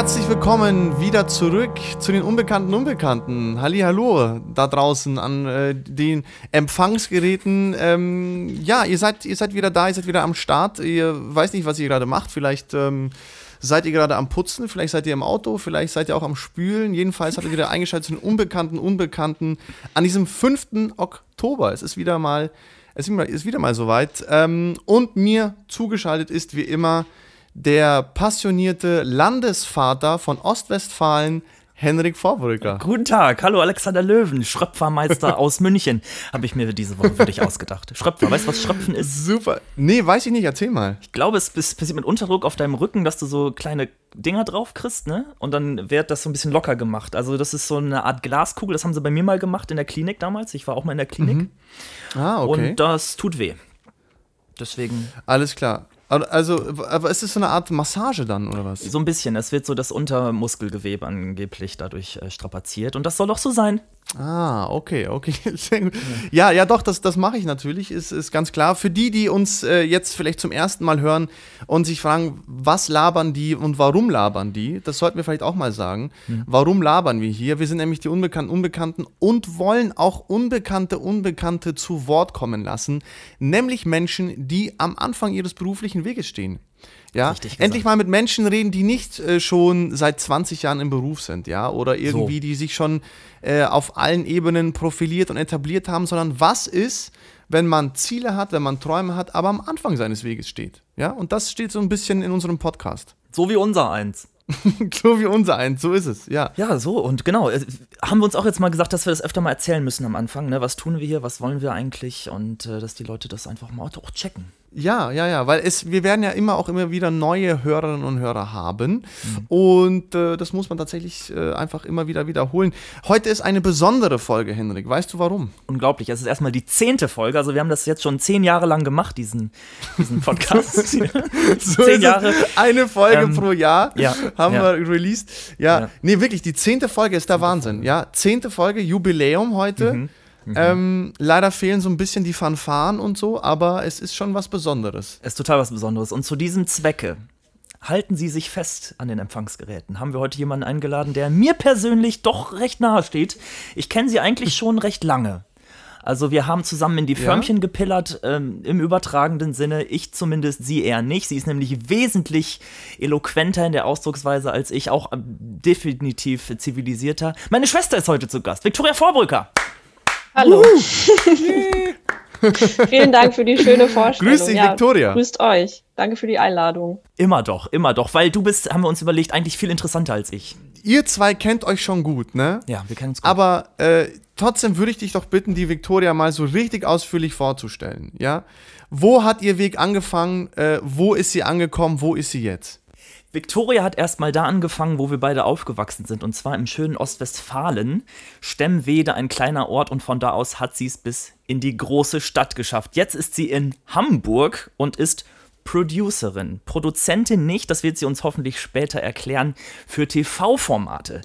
Herzlich willkommen wieder zurück zu den Unbekannten Unbekannten. Halli, hallo da draußen an äh, den Empfangsgeräten. Ähm, ja, ihr seid, ihr seid wieder da, ihr seid wieder am Start. Ihr weiß nicht, was ihr gerade macht. Vielleicht ähm, seid ihr gerade am Putzen, vielleicht seid ihr im Auto, vielleicht seid ihr auch am Spülen. Jedenfalls habt ihr wieder eingeschaltet zu den Unbekannten Unbekannten an diesem 5. Oktober. Es ist wieder mal, es ist wieder mal soweit. Ähm, und mir zugeschaltet ist wie immer der passionierte Landesvater von Ostwestfalen, Henrik Vorbrücker. Guten Tag, hallo Alexander Löwen, Schröpfermeister aus München, habe ich mir diese Woche für dich ausgedacht. Schröpfer, weißt du, was Schröpfen ist? Super. Nee, weiß ich nicht, erzähl mal. Ich glaube, es passiert mit Unterdruck auf deinem Rücken, dass du so kleine Dinger drauf kriegst, ne? Und dann wird das so ein bisschen locker gemacht. Also, das ist so eine Art Glaskugel, das haben sie bei mir mal gemacht in der Klinik damals. Ich war auch mal in der Klinik. Mhm. Ah, okay. Und das tut weh. Deswegen. Alles klar. Also, aber ist es so eine Art Massage dann, oder was? So ein bisschen. Es wird so das Untermuskelgewebe angeblich dadurch äh, strapaziert. Und das soll doch so sein. Ah, okay, okay. ja, ja, doch, das, das mache ich natürlich, ist, ist ganz klar. Für die, die uns äh, jetzt vielleicht zum ersten Mal hören und sich fragen, was labern die und warum labern die, das sollten wir vielleicht auch mal sagen. Mhm. Warum labern wir hier? Wir sind nämlich die Unbekannten, Unbekannten und wollen auch Unbekannte, Unbekannte zu Wort kommen lassen, nämlich Menschen, die am Anfang ihres beruflichen Weges stehen. Ja, endlich mal mit Menschen reden, die nicht äh, schon seit 20 Jahren im Beruf sind, ja, oder irgendwie, so. die sich schon äh, auf allen Ebenen profiliert und etabliert haben, sondern was ist, wenn man Ziele hat, wenn man Träume hat, aber am Anfang seines Weges steht, ja, und das steht so ein bisschen in unserem Podcast. So wie unser eins. so wie unser eins, so ist es, ja. Ja, so und genau. Äh, haben wir uns auch jetzt mal gesagt, dass wir das öfter mal erzählen müssen am Anfang, ne? Was tun wir hier, was wollen wir eigentlich und äh, dass die Leute das einfach mal auch checken. Ja, ja, ja, weil es, wir werden ja immer auch immer wieder neue Hörerinnen und Hörer haben. Mhm. Und äh, das muss man tatsächlich äh, einfach immer wieder wiederholen. Heute ist eine besondere Folge, Henrik. Weißt du warum? Unglaublich. Es ist erstmal die zehnte Folge. Also wir haben das jetzt schon zehn Jahre lang gemacht, diesen, diesen Podcast. so zehn Jahre. Eine Folge ähm, pro Jahr ja, haben ja. wir released. Ja, ja, nee, wirklich, die zehnte Folge ist der Wahnsinn. Ja, zehnte Folge, Jubiläum heute. Mhm. Mhm. Ähm, leider fehlen so ein bisschen die Fanfaren und so, aber es ist schon was Besonderes. Es ist total was Besonderes. Und zu diesem Zwecke halten Sie sich fest an den Empfangsgeräten. Haben wir heute jemanden eingeladen, der mir persönlich doch recht nahe steht. Ich kenne sie eigentlich schon recht lange. Also wir haben zusammen in die Förmchen ja? gepillert, ähm, im übertragenen Sinne. Ich zumindest, sie eher nicht. Sie ist nämlich wesentlich eloquenter in der Ausdrucksweise als ich, auch ähm, definitiv zivilisierter. Meine Schwester ist heute zu Gast, Viktoria Vorbrücker. Hallo. Vielen Dank für die schöne Vorstellung. Grüß dich, ja, Victoria. Grüßt euch. Danke für die Einladung. Immer doch, immer doch, weil du bist, haben wir uns überlegt, eigentlich viel interessanter als ich. Ihr zwei kennt euch schon gut, ne? Ja, wir kennen uns gut. Aber äh, trotzdem würde ich dich doch bitten, die Victoria mal so richtig ausführlich vorzustellen, ja? Wo hat ihr Weg angefangen? Äh, wo ist sie angekommen? Wo ist sie jetzt? Victoria hat erstmal da angefangen, wo wir beide aufgewachsen sind, und zwar im schönen Ostwestfalen. Stemmwede, ein kleiner Ort, und von da aus hat sie es bis in die große Stadt geschafft. Jetzt ist sie in Hamburg und ist Producerin. Produzentin nicht, das wird sie uns hoffentlich später erklären, für TV-Formate.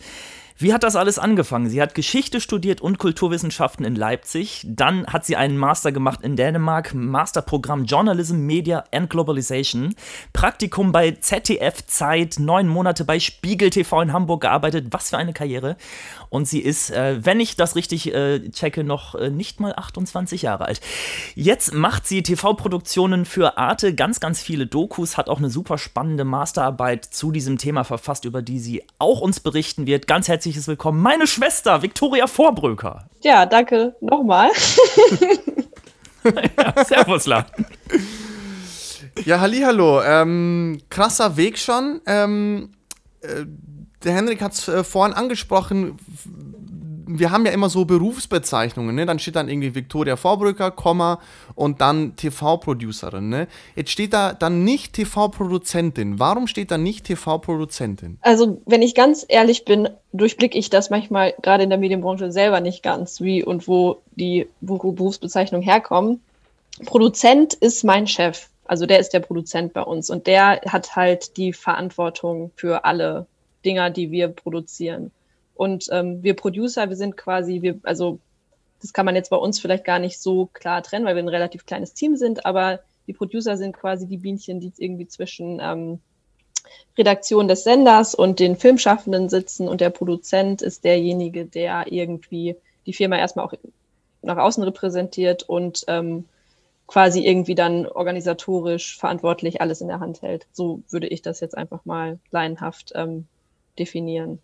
Wie hat das alles angefangen? Sie hat Geschichte studiert und Kulturwissenschaften in Leipzig. Dann hat sie einen Master gemacht in Dänemark, Masterprogramm Journalism, Media and Globalization. Praktikum bei ZDF Zeit, neun Monate bei Spiegel TV in Hamburg gearbeitet. Was für eine Karriere. Und sie ist, äh, wenn ich das richtig äh, checke, noch äh, nicht mal 28 Jahre alt. Jetzt macht sie TV-Produktionen für Arte, ganz, ganz viele Dokus, hat auch eine super spannende Masterarbeit zu diesem Thema verfasst, über die sie auch uns berichten wird. Ganz herzliches Willkommen, meine Schwester, Viktoria Vorbröker. Ja, danke nochmal. ja, servus, La. Ja, hallo. Ähm, krasser Weg schon. Ähm, äh, der Henrik hat es äh, vorhin angesprochen, wir haben ja immer so Berufsbezeichnungen, ne? Dann steht dann irgendwie Victoria Vorbrücker, Komma und dann TV-Producerin, ne? Jetzt steht da dann nicht TV-Produzentin. Warum steht da nicht TV-Produzentin? Also, wenn ich ganz ehrlich bin, durchblicke ich das manchmal gerade in der Medienbranche selber nicht ganz, wie und wo die Berufsbezeichnungen herkommen. Produzent ist mein Chef. Also der ist der Produzent bei uns und der hat halt die Verantwortung für alle Dinger, die wir produzieren. Und ähm, wir Producer, wir sind quasi, wir, also das kann man jetzt bei uns vielleicht gar nicht so klar trennen, weil wir ein relativ kleines Team sind, aber die Producer sind quasi die Bienchen, die irgendwie zwischen ähm, Redaktion des Senders und den Filmschaffenden sitzen und der Produzent ist derjenige, der irgendwie die Firma erstmal auch nach außen repräsentiert und ähm, quasi irgendwie dann organisatorisch verantwortlich alles in der Hand hält. So würde ich das jetzt einfach mal laienhaft ähm, definieren.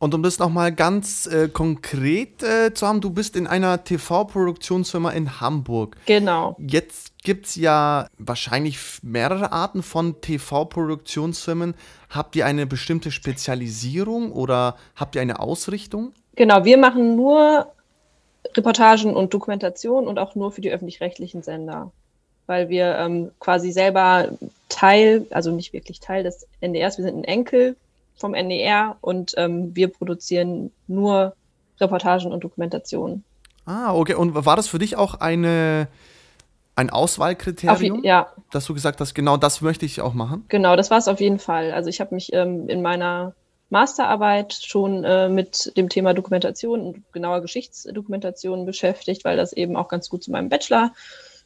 Und um das nochmal ganz äh, konkret äh, zu haben, du bist in einer TV-Produktionsfirma in Hamburg. Genau. Jetzt gibt es ja wahrscheinlich mehrere Arten von TV-Produktionsfirmen. Habt ihr eine bestimmte Spezialisierung oder habt ihr eine Ausrichtung? Genau, wir machen nur Reportagen und Dokumentation und auch nur für die öffentlich-rechtlichen Sender, weil wir ähm, quasi selber Teil, also nicht wirklich Teil des NDRs, wir sind ein Enkel vom NDR und ähm, wir produzieren nur Reportagen und Dokumentationen. Ah, okay. Und war das für dich auch eine, ein Auswahlkriterium? Auf, ja. Dass du gesagt hast, genau das möchte ich auch machen? Genau, das war es auf jeden Fall. Also ich habe mich ähm, in meiner Masterarbeit schon äh, mit dem Thema Dokumentation und genauer Geschichtsdokumentation beschäftigt, weil das eben auch ganz gut zu meinem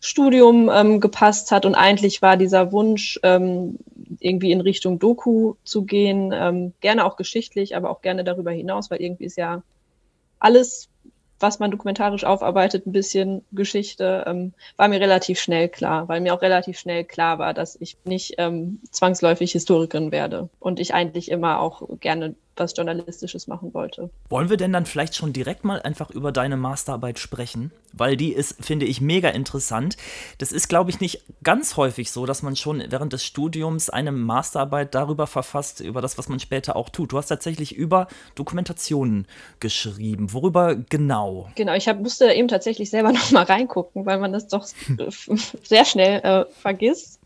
Bachelorstudium ähm, gepasst hat. Und eigentlich war dieser Wunsch, ähm, irgendwie in Richtung Doku zu gehen, ähm, gerne auch geschichtlich, aber auch gerne darüber hinaus, weil irgendwie ist ja alles was man dokumentarisch aufarbeitet, ein bisschen Geschichte, ähm, war mir relativ schnell klar, weil mir auch relativ schnell klar war, dass ich nicht ähm, zwangsläufig Historikerin werde und ich eigentlich immer auch gerne was Journalistisches machen wollte. Wollen wir denn dann vielleicht schon direkt mal einfach über deine Masterarbeit sprechen? Weil die ist, finde ich, mega interessant. Das ist, glaube ich, nicht ganz häufig so, dass man schon während des Studiums eine Masterarbeit darüber verfasst, über das, was man später auch tut. Du hast tatsächlich über Dokumentationen geschrieben. Worüber genau? Genau, ich hab, musste eben tatsächlich selber noch mal reingucken, weil man das doch sehr schnell äh, vergisst.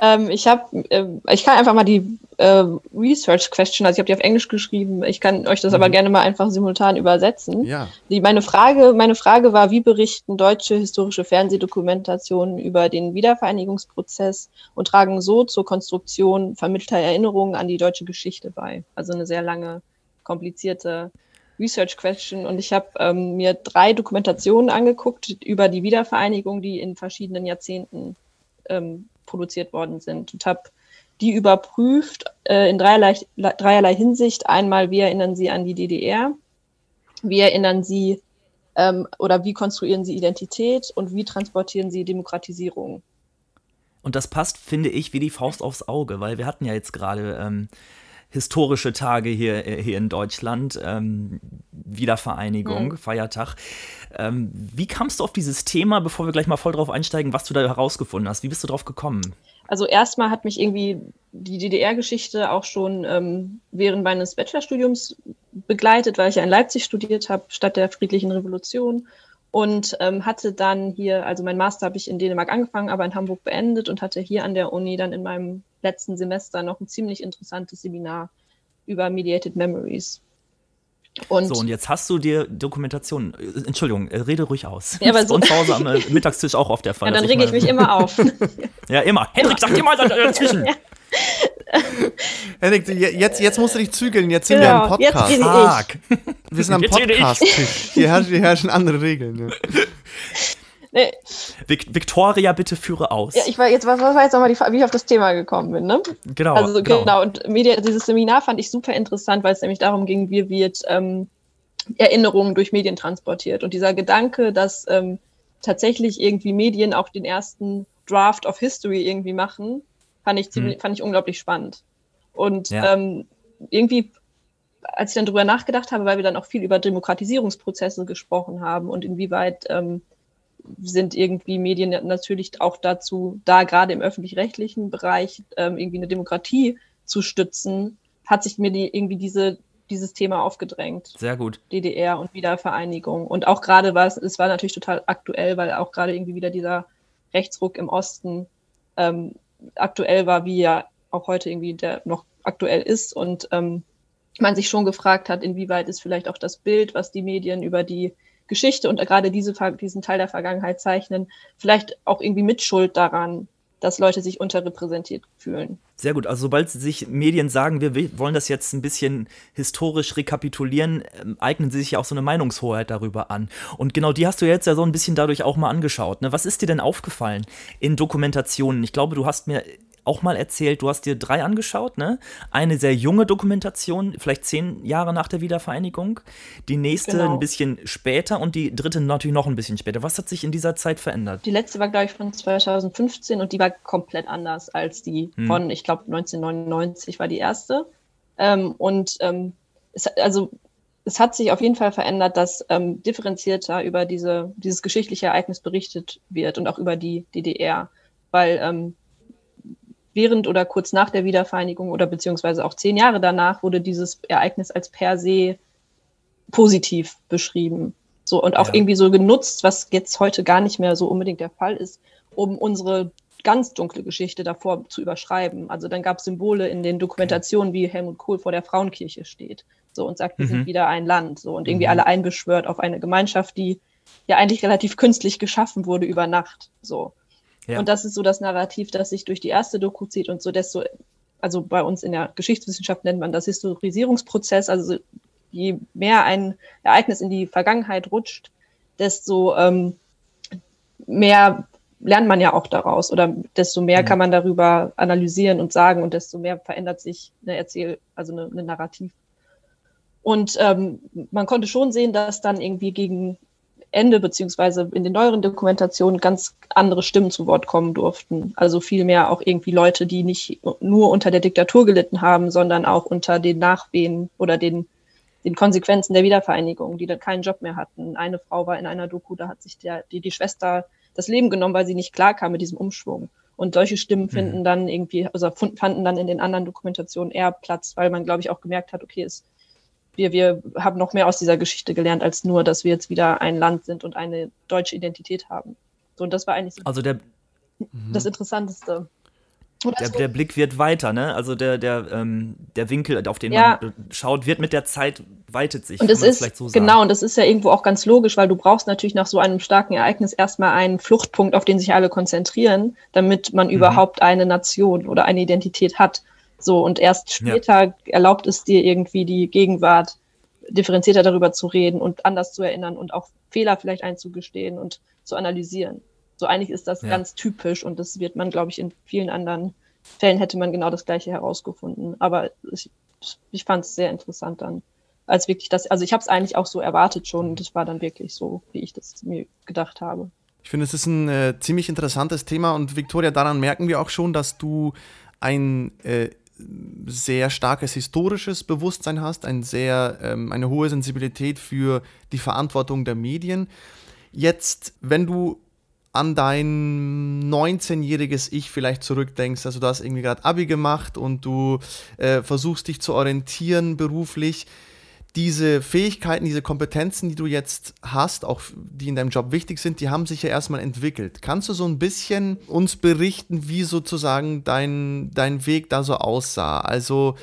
Ähm, ich habe, äh, ich kann einfach mal die äh, Research Question, also ich habe die auf Englisch geschrieben. Ich kann euch das mhm. aber gerne mal einfach simultan übersetzen. Ja. Die, meine Frage, meine Frage war, wie berichten deutsche historische Fernsehdokumentationen über den Wiedervereinigungsprozess und tragen so zur Konstruktion vermittelter Erinnerungen an die deutsche Geschichte bei? Also eine sehr lange, komplizierte Research Question und ich habe ähm, mir drei Dokumentationen angeguckt über die Wiedervereinigung, die in verschiedenen Jahrzehnten ähm, produziert worden sind und habe die überprüft äh, in dreierlei, dreierlei Hinsicht. Einmal, wie erinnern Sie an die DDR? Wie erinnern Sie ähm, oder wie konstruieren Sie Identität und wie transportieren Sie Demokratisierung? Und das passt, finde ich, wie die Faust aufs Auge, weil wir hatten ja jetzt gerade ähm, historische Tage hier, äh, hier in Deutschland, ähm, Wiedervereinigung, mhm. Feiertag. Ähm, wie kamst du auf dieses Thema, bevor wir gleich mal voll drauf einsteigen, was du da herausgefunden hast? Wie bist du drauf gekommen? Also erstmal hat mich irgendwie die DDR-Geschichte auch schon ähm, während meines Bachelorstudiums begleitet, weil ich ja in Leipzig studiert habe, statt der friedlichen Revolution. Und ähm, hatte dann hier, also mein Master habe ich in Dänemark angefangen, aber in Hamburg beendet und hatte hier an der Uni dann in meinem letzten Semester noch ein ziemlich interessantes Seminar über Mediated Memories. Und so, und jetzt hast du dir Dokumentation, äh, Entschuldigung, äh, rede ruhig aus. Ja, aber so zu Hause am äh, Mittagstisch auch auf der Fall. Ja, dann rege ich, mich immer auf. ja, immer. Hendrik, sag dir mal dazwischen. Ja. Henrik, jetzt, jetzt musst du dich zügeln, jetzt sind genau, wir im Podcast. Jetzt Fuck. Wir sind am Podcast-Tisch. Hier herrschen, andere Regeln. Ne? Nee. Victoria, bitte führe aus. Ja, ich war jetzt, was war jetzt nochmal die wie ich auf das Thema gekommen bin, ne? Genau. Also genau, genau. und Media, dieses Seminar fand ich super interessant, weil es nämlich darum ging, wie wird ähm, Erinnerungen durch Medien transportiert. Und dieser Gedanke, dass ähm, tatsächlich irgendwie Medien auch den ersten Draft of History irgendwie machen, fand ich ziemlich, hm. fand ich unglaublich spannend. Und ja. ähm, irgendwie, als ich dann drüber nachgedacht habe, weil wir dann auch viel über Demokratisierungsprozesse gesprochen haben und inwieweit ähm, sind irgendwie Medien natürlich auch dazu da, gerade im öffentlich-rechtlichen Bereich ähm, irgendwie eine Demokratie zu stützen, hat sich mir die, irgendwie diese, dieses Thema aufgedrängt. Sehr gut. DDR und Wiedervereinigung. Und auch gerade war es, es war natürlich total aktuell, weil auch gerade irgendwie wieder dieser Rechtsruck im Osten ähm, aktuell war, wie ja auch heute irgendwie der noch aktuell ist und ähm, man sich schon gefragt hat, inwieweit ist vielleicht auch das Bild, was die Medien über die Geschichte und gerade diese, diesen Teil der Vergangenheit zeichnen, vielleicht auch irgendwie Mitschuld daran, dass Leute sich unterrepräsentiert fühlen. Sehr gut. Also sobald sich Medien sagen, wir wollen das jetzt ein bisschen historisch rekapitulieren, ähm, eignen sie sich ja auch so eine Meinungshoheit darüber an. Und genau die hast du jetzt ja so ein bisschen dadurch auch mal angeschaut. Ne? Was ist dir denn aufgefallen in Dokumentationen? Ich glaube, du hast mir auch mal erzählt, du hast dir drei angeschaut, ne? Eine sehr junge Dokumentation, vielleicht zehn Jahre nach der Wiedervereinigung, die nächste genau. ein bisschen später und die dritte natürlich noch ein bisschen später. Was hat sich in dieser Zeit verändert? Die letzte war, glaube ich, von 2015 und die war komplett anders als die hm. von, ich glaube, 1999 war die erste. Ähm, und ähm, es, also es hat sich auf jeden Fall verändert, dass ähm, differenzierter über diese, dieses geschichtliche Ereignis berichtet wird und auch über die DDR, weil ähm, während oder kurz nach der Wiedervereinigung oder beziehungsweise auch zehn Jahre danach wurde dieses Ereignis als per se positiv beschrieben. So und auch ja. irgendwie so genutzt, was jetzt heute gar nicht mehr so unbedingt der Fall ist, um unsere ganz dunkle Geschichte davor zu überschreiben. Also dann gab es Symbole in den Dokumentationen, wie Helmut Kohl vor der Frauenkirche steht so und sagt, wir mhm. sind wieder ein Land so und irgendwie mhm. alle einbeschwört auf eine Gemeinschaft, die ja eigentlich relativ künstlich geschaffen wurde über Nacht so. Ja. Und das ist so das Narrativ, das sich durch die erste Doku zieht und so desto, also bei uns in der Geschichtswissenschaft nennt man das Historisierungsprozess, also je mehr ein Ereignis in die Vergangenheit rutscht, desto ähm, mehr lernt man ja auch daraus oder desto mehr mhm. kann man darüber analysieren und sagen und desto mehr verändert sich eine Erzähl, also eine, eine Narrativ. Und ähm, man konnte schon sehen, dass dann irgendwie gegen Ende beziehungsweise in den neueren Dokumentationen ganz andere Stimmen zu Wort kommen durften. Also vielmehr auch irgendwie Leute, die nicht nur unter der Diktatur gelitten haben, sondern auch unter den Nachwehen oder den, den Konsequenzen der Wiedervereinigung, die dann keinen Job mehr hatten. Eine Frau war in einer Doku, da hat sich der, die, die Schwester das Leben genommen, weil sie nicht klarkam mit diesem Umschwung. Und solche Stimmen mhm. finden dann irgendwie, also fanden dann in den anderen Dokumentationen eher Platz, weil man, glaube ich, auch gemerkt hat, okay, es wir, wir haben noch mehr aus dieser Geschichte gelernt, als nur, dass wir jetzt wieder ein Land sind und eine deutsche Identität haben. So, und das war eigentlich so also der, das Interessanteste. Der, der, Blick wird weiter, ne? Also der, der, ähm, der Winkel, auf den ja. man schaut, wird mit der Zeit weitet sich. Und es ist so genau, und das ist ja irgendwo auch ganz logisch, weil du brauchst natürlich nach so einem starken Ereignis erstmal einen Fluchtpunkt, auf den sich alle konzentrieren, damit man mhm. überhaupt eine Nation oder eine Identität hat. So, und erst später ja. erlaubt es dir irgendwie die Gegenwart differenzierter darüber zu reden und anders zu erinnern und auch Fehler vielleicht einzugestehen und zu analysieren. So eigentlich ist das ja. ganz typisch und das wird man, glaube ich, in vielen anderen Fällen hätte man genau das Gleiche herausgefunden. Aber ich, ich fand es sehr interessant dann, als wirklich das, also ich habe es eigentlich auch so erwartet schon und es war dann wirklich so, wie ich das mir gedacht habe. Ich finde, es ist ein äh, ziemlich interessantes Thema und Victoria, daran merken wir auch schon, dass du ein äh, sehr starkes historisches Bewusstsein hast, ein sehr, ähm, eine hohe Sensibilität für die Verantwortung der Medien. Jetzt, wenn du an dein 19-jähriges Ich vielleicht zurückdenkst, also du hast irgendwie gerade Abi gemacht und du äh, versuchst dich zu orientieren beruflich, diese Fähigkeiten, diese Kompetenzen, die du jetzt hast, auch die in deinem Job wichtig sind, die haben sich ja erstmal entwickelt. Kannst du so ein bisschen uns berichten, wie sozusagen dein, dein Weg da so aussah? Also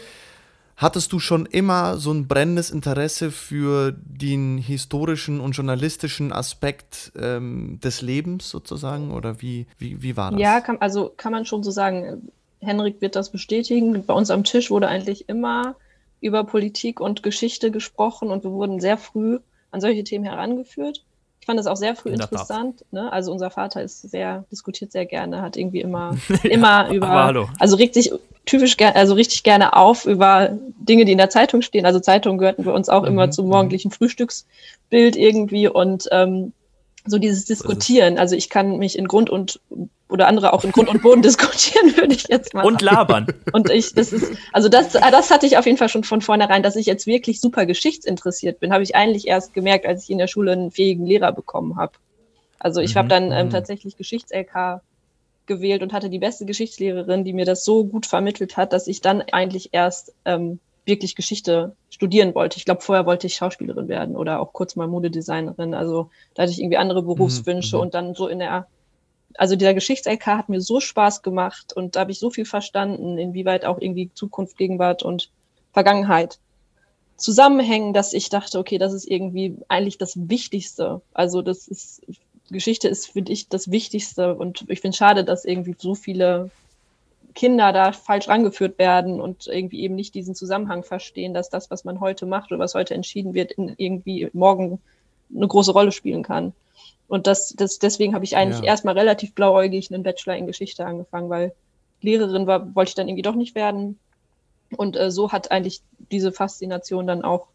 hattest du schon immer so ein brennendes Interesse für den historischen und journalistischen Aspekt ähm, des Lebens sozusagen? Oder wie, wie, wie war das? Ja, kann, also kann man schon so sagen. Henrik wird das bestätigen. Bei uns am Tisch wurde eigentlich immer über Politik und Geschichte gesprochen und wir wurden sehr früh an solche Themen herangeführt. Ich fand das auch sehr früh interessant. Ne? Also unser Vater ist sehr, diskutiert sehr gerne, hat irgendwie immer, immer über, also regt sich typisch gerne, also richtig gerne auf über Dinge, die in der Zeitung stehen. Also Zeitungen gehörten bei uns auch mhm. immer zum morgendlichen Frühstücksbild irgendwie und ähm, so dieses Diskutieren. Also ich kann mich in Grund und oder andere auch in Grund und Boden diskutieren, würde ich jetzt mal. Und labern. Und ich, das ist, also das, das hatte ich auf jeden Fall schon von vornherein, dass ich jetzt wirklich super geschichtsinteressiert bin, habe ich eigentlich erst gemerkt, als ich in der Schule einen fähigen Lehrer bekommen habe. Also ich mhm. habe dann ähm, mhm. tatsächlich Geschichts-LK gewählt und hatte die beste Geschichtslehrerin, die mir das so gut vermittelt hat, dass ich dann eigentlich erst ähm, wirklich Geschichte studieren wollte. Ich glaube, vorher wollte ich Schauspielerin werden oder auch kurz mal Modedesignerin. Also da hatte ich irgendwie andere mhm, Berufswünsche mhm. und dann so in der, also dieser Geschichts-LK hat mir so Spaß gemacht und da habe ich so viel verstanden, inwieweit auch irgendwie Zukunft, Gegenwart und Vergangenheit zusammenhängen, dass ich dachte, okay, das ist irgendwie eigentlich das Wichtigste. Also das ist, Geschichte ist für dich das Wichtigste und ich finde schade, dass irgendwie so viele Kinder da falsch rangeführt werden und irgendwie eben nicht diesen Zusammenhang verstehen, dass das, was man heute macht oder was heute entschieden wird, irgendwie morgen eine große Rolle spielen kann. Und das, das deswegen habe ich eigentlich ja. erstmal relativ blauäugig einen Bachelor in Geschichte angefangen, weil Lehrerin war, wollte ich dann irgendwie doch nicht werden. Und äh, so hat eigentlich diese Faszination dann auch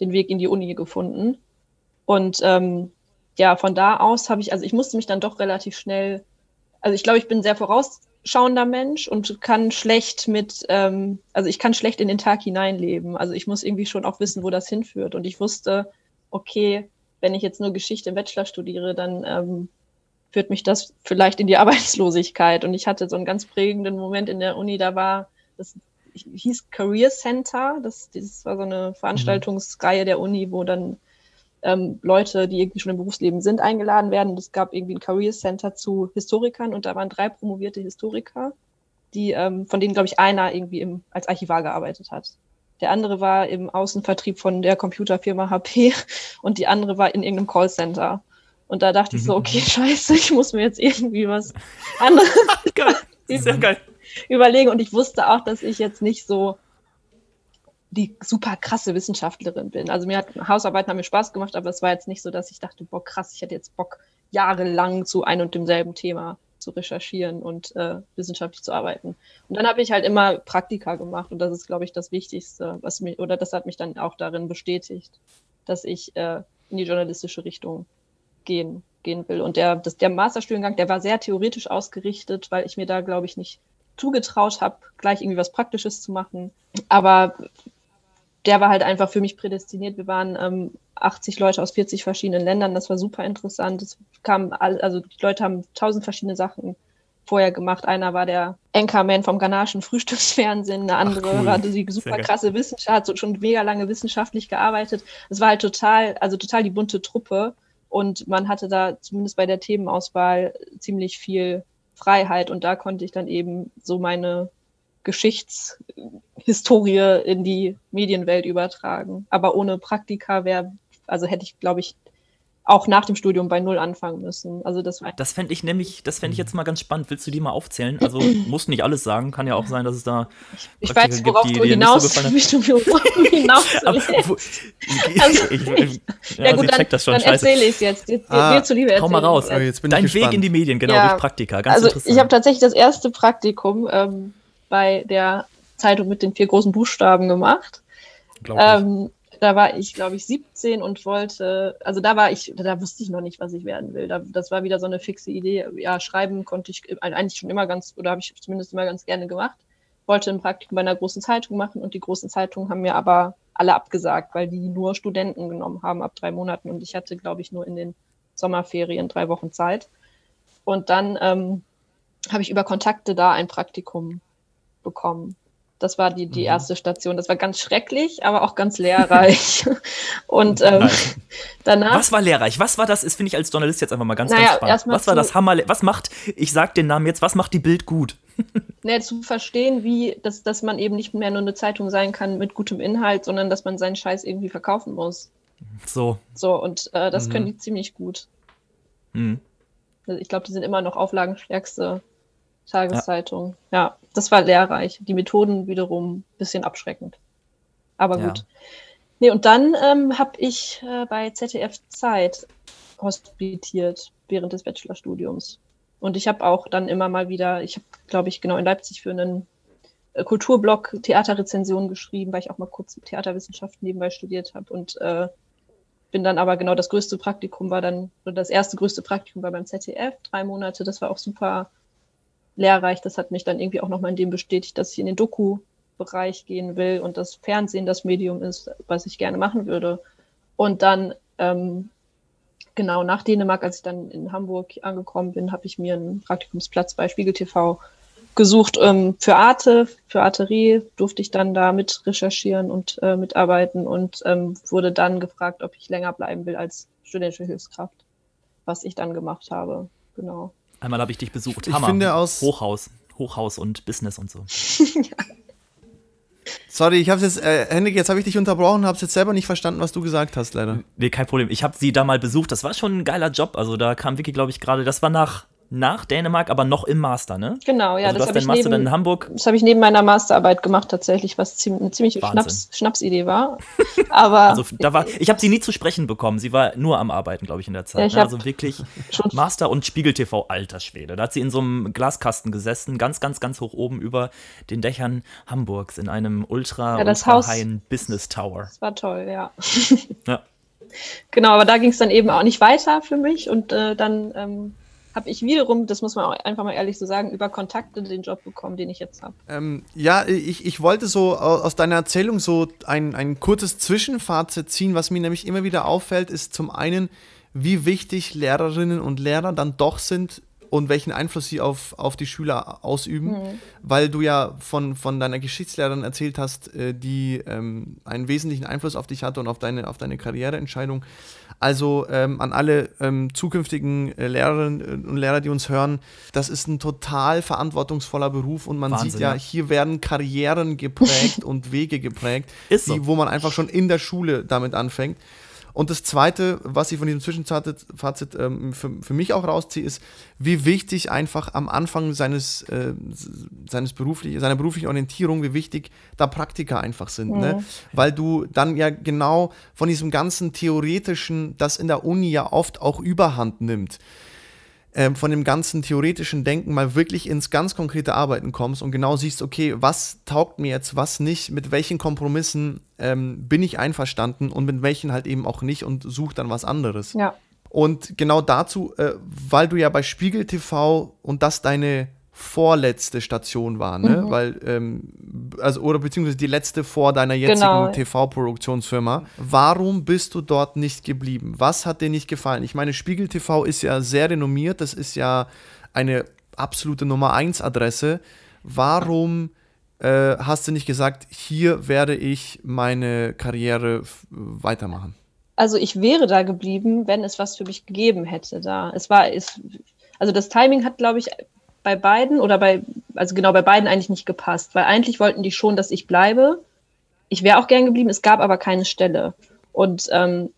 den Weg in die Uni gefunden. Und ähm, ja, von da aus habe ich, also ich musste mich dann doch relativ schnell, also ich glaube, ich bin ein sehr vorausschauender Mensch und kann schlecht mit, ähm, also ich kann schlecht in den Tag hineinleben. Also ich muss irgendwie schon auch wissen, wo das hinführt. Und ich wusste, okay, wenn ich jetzt nur Geschichte im Bachelor studiere, dann ähm, führt mich das vielleicht in die Arbeitslosigkeit. Und ich hatte so einen ganz prägenden Moment in der Uni, da war, das hieß Career Center, das, das war so eine Veranstaltungsreihe der Uni, wo dann ähm, Leute, die irgendwie schon im Berufsleben sind, eingeladen werden. Es gab irgendwie ein Career Center zu Historikern und da waren drei promovierte Historiker, die, ähm, von denen, glaube ich, einer irgendwie im, als Archivar gearbeitet hat. Der andere war im Außenvertrieb von der Computerfirma HP und die andere war in irgendeinem Callcenter. Und da dachte ich so, okay, scheiße, ich muss mir jetzt irgendwie was anderes geil. Sehr geil. überlegen. Und ich wusste auch, dass ich jetzt nicht so die super krasse Wissenschaftlerin bin. Also mir hat Hausarbeiten haben mir Spaß gemacht, aber es war jetzt nicht so, dass ich dachte, boah, krass, ich hätte jetzt Bock, jahrelang zu einem und demselben Thema zu recherchieren und äh, wissenschaftlich zu arbeiten. Und dann habe ich halt immer Praktika gemacht und das ist, glaube ich, das Wichtigste, was mich, oder das hat mich dann auch darin bestätigt, dass ich äh, in die journalistische Richtung gehen, gehen will. Und der, das, der Masterstudiengang, der war sehr theoretisch ausgerichtet, weil ich mir da, glaube ich, nicht zugetraut habe, gleich irgendwie was Praktisches zu machen. Aber der war halt einfach für mich prädestiniert. Wir waren ähm, 80 Leute aus 40 verschiedenen Ländern. Das war super interessant. Es kam, also die Leute haben tausend verschiedene Sachen vorher gemacht. Einer war der Anchorman vom ghanaischen Frühstücksfernsehen, eine andere Ach, cool. war die super krasse Wissenschaft, hat so schon mega lange wissenschaftlich gearbeitet. Es war halt total, also total die bunte Truppe. Und man hatte da zumindest bei der Themenauswahl ziemlich viel Freiheit. Und da konnte ich dann eben so meine Geschichtshistorie in die Medienwelt übertragen. Aber ohne Praktika wäre, also hätte ich, glaube ich, auch nach dem Studium bei Null anfangen müssen. Also das Das fände ich nämlich, das fände ich jetzt mal ganz spannend. Willst du die mal aufzählen? Also musst nicht alles sagen, kann ja auch sein, dass es da ich, ich weiß, worauf gibt, die, du hinaus, so hinaus also, ich, ich, ja, ja gut, dann, das schon, dann erzähle ich es jetzt. jetzt ah, dir zuliebe Hau mal raus. Oh, Dein Weg in die Medien, genau, ja, durch Praktika. Ganz also ich habe tatsächlich das erste Praktikum ähm, bei der Zeitung mit den vier großen Buchstaben gemacht. Ähm, da war ich, glaube ich, 17 und wollte, also da war ich, da wusste ich noch nicht, was ich werden will. Da, das war wieder so eine fixe Idee. Ja, schreiben konnte ich eigentlich schon immer ganz, oder habe ich zumindest immer ganz gerne gemacht. Wollte ein Praktikum bei einer großen Zeitung machen und die großen Zeitungen haben mir aber alle abgesagt, weil die nur Studenten genommen haben ab drei Monaten und ich hatte, glaube ich, nur in den Sommerferien drei Wochen Zeit. Und dann ähm, habe ich über Kontakte da ein Praktikum bekommen. Das war die, die mhm. erste Station. Das war ganz schrecklich, aber auch ganz lehrreich. und ähm, danach. Was war lehrreich? Was war das? Ist, finde ich als Journalist jetzt einfach mal ganz, naja, ganz spannend. Was war das Hammer? Was macht, ich sag den Namen jetzt, was macht die Bild gut? naja, zu verstehen, wie, dass, dass man eben nicht mehr nur eine Zeitung sein kann mit gutem Inhalt, sondern dass man seinen Scheiß irgendwie verkaufen muss. So. So, und äh, das mhm. können die ziemlich gut. Mhm. Also ich glaube, die sind immer noch auflagenstärkste Tageszeitung. Ja. ja. das war lehrreich. Die Methoden wiederum ein bisschen abschreckend. Aber gut. Ja. Nee, und dann ähm, habe ich äh, bei ZDF Zeit hospitiert während des Bachelorstudiums. Und ich habe auch dann immer mal wieder, ich habe, glaube ich, genau in Leipzig für einen äh, Kulturblog Theaterrezensionen geschrieben, weil ich auch mal kurz Theaterwissenschaft nebenbei studiert habe. Und äh, bin dann aber genau das größte Praktikum war dann, oder das erste größte Praktikum war beim ZDF, drei Monate. Das war auch super lehrreich. Das hat mich dann irgendwie auch nochmal in dem bestätigt, dass ich in den Doku-Bereich gehen will und das Fernsehen das Medium ist, was ich gerne machen würde. Und dann, ähm, genau, nach Dänemark, als ich dann in Hamburg angekommen bin, habe ich mir einen Praktikumsplatz bei Spiegel TV gesucht ähm, für Arte, für Arterie durfte ich dann da mit recherchieren und äh, mitarbeiten und ähm, wurde dann gefragt, ob ich länger bleiben will als studentische Hilfskraft, was ich dann gemacht habe. Genau. Einmal habe ich dich besucht. Ich Hammer. finde aus Hochhaus, Hochhaus und Business und so. Sorry, ich habe jetzt, äh, Henrik, jetzt habe ich dich unterbrochen, habe jetzt selber nicht verstanden, was du gesagt hast, leider. Nee, kein Problem. Ich habe sie da mal besucht. Das war schon ein geiler Job. Also da kam Vicky, glaube ich, gerade, das war nach nach Dänemark, aber noch im Master, ne? Genau, ja. Also das du hast habe ich, deinen Master dann neben- in Hamburg. das hab ich neben meiner Masterarbeit gemacht, tatsächlich, was ziem eine ziemliche. Schnaps Schnapsidee war. Aber Also da war, ich habe sie nie zu sprechen bekommen. Sie war nur am Arbeiten, glaube ich, in der Zeit. Ja, ne? also wirklich schon Master und Spiegel TV, alter Schwede. Da hat sie in so einem Glaskasten gesessen, ganz, ganz, ganz hoch oben über den Dächern Hamburgs in einem ultra, Ja, das ultra Haus- Business Tower. Das war toll, ja. Ja. Genau, aber da ging es dann eben auch nicht weiter für mich und äh, dann ähm, habe ich wiederum, das muss man auch einfach mal ehrlich so sagen, über Kontakte den Job bekommen, den ich jetzt habe. Ähm, ja, ich, ich wollte so au- aus deiner Erzählung so ein, ein kurzes Zwischenfazit ziehen. Was mir nämlich immer wieder auffällt, ist zum einen, wie wichtig Lehrerinnen und Lehrer dann doch sind und welchen Einfluss sie auf, auf die Schüler ausüben. Weil du ja von, von deiner Geschichtslehrerin erzählt hast, äh, die ähm, einen wesentlichen Einfluss auf dich hatte und auf deine, auf deine Karriereentscheidung. Also ähm, an alle ähm, zukünftigen äh, Lehrerinnen und Lehrer, die uns hören, das ist ein total verantwortungsvoller Beruf und man Wahnsinn, sieht ja, ja. hier werden Karrieren geprägt und Wege geprägt, so. die, wo man einfach schon in der Schule damit anfängt. Und das Zweite, was ich von diesem Zwischenfazit Fazit, ähm, für, für mich auch rausziehe, ist, wie wichtig einfach am Anfang seines, äh, seines beruflich, seiner beruflichen Orientierung, wie wichtig da Praktika einfach sind. Ne? Weil du dann ja genau von diesem ganzen Theoretischen, das in der Uni ja oft auch überhand nimmt, ähm, von dem ganzen theoretischen Denken mal wirklich ins ganz konkrete Arbeiten kommst und genau siehst, okay, was taugt mir jetzt, was nicht, mit welchen Kompromissen ähm, bin ich einverstanden und mit welchen halt eben auch nicht und such dann was anderes. Ja. Und genau dazu, äh, weil du ja bei Spiegel TV und das deine vorletzte Station war, ne? Weil, ähm, also, oder beziehungsweise die letzte vor deiner jetzigen Genau. TV-Produktionsfirma. Warum bist du dort nicht geblieben? Was hat dir nicht gefallen? Ich meine, Spiegel TV ist ja sehr renommiert, das ist ja eine absolute Nummer 1 Adresse. Warum äh, hast du nicht gesagt, hier werde ich meine Karriere weitermachen? Also ich wäre da geblieben, wenn es was für mich gegeben hätte da. Es war, es, also das Timing hat, glaube ich, bei beiden oder bei, also genau bei beiden eigentlich nicht gepasst, weil eigentlich wollten die schon, dass ich bleibe. Ich wäre auch gern geblieben, es gab aber keine Stelle. Und ähm,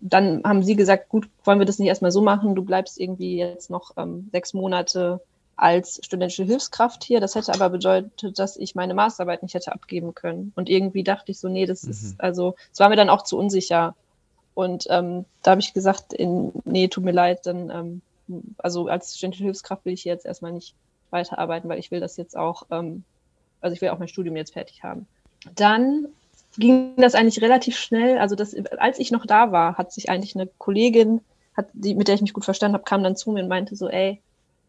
dann haben sie gesagt, gut, wollen wir das nicht erstmal so machen, du bleibst irgendwie jetzt noch ähm, sechs Monate als studentische Hilfskraft hier. Das hätte aber bedeutet, dass ich meine Masterarbeit nicht hätte abgeben können. Und irgendwie dachte ich so, nee, das ist, also, es war mir dann auch zu unsicher. Und ähm, da habe ich gesagt, in, nee, tut mir leid, dann, ähm, also als studentische Hilfskraft will ich jetzt erstmal nicht weiterarbeiten, weil ich will das jetzt auch, ähm, also ich will auch mein Studium jetzt fertig haben. Dann ging das eigentlich relativ schnell. Also das, als ich noch da war, hat sich eigentlich eine Kollegin, hat, die, mit der ich mich gut verstanden habe, kam dann zu mir und meinte so, ey,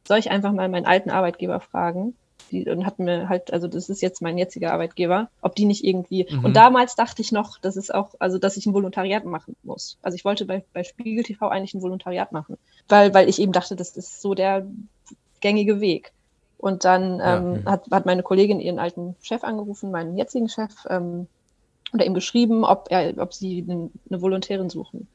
soll ich einfach mal meinen alten Arbeitgeber fragen? Die, und hat mir halt, also das ist jetzt mein jetziger Arbeitgeber, ob die nicht irgendwie. Mhm. Und damals dachte ich noch, das ist auch, also dass ich ein Volontariat machen muss. Also ich wollte bei, bei Spiegel TV eigentlich ein Volontariat machen, weil, weil ich eben dachte, das ist so der gängige Weg. Und dann Ja. ähm, hat, hat meine Kollegin ihren alten Chef angerufen, meinen jetzigen Chef, ähm, und ihm geschrieben, ob, er, ob sie eine Volontärin suchen.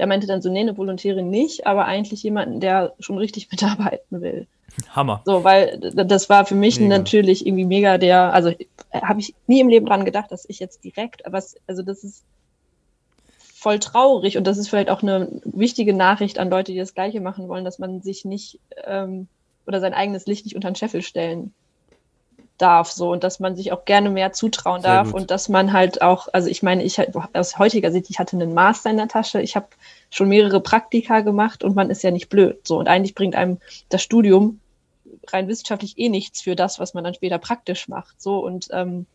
Und er meinte dann so, nee, eine Volontärin nicht, aber eigentlich jemanden, der schon richtig mitarbeiten will. Hammer. So, weil das war für mich Mega. natürlich irgendwie mega der, also habe ich nie im Leben dran gedacht, dass ich jetzt direkt, was, also das ist voll traurig und das ist vielleicht auch eine wichtige Nachricht an Leute, die das Gleiche machen wollen, dass man sich nicht ähm, oder sein eigenes Licht nicht unter den Scheffel stellen darf, so und dass man sich auch gerne mehr zutrauen Sehr darf gut. und dass man halt auch, also ich meine, ich halt aus heutiger Sicht, ich hatte einen Master in der Tasche, ich habe schon mehrere Praktika gemacht und man ist ja nicht blöd, so und eigentlich bringt einem das Studium rein wissenschaftlich eh nichts für das, was man dann später praktisch macht, so und ähm,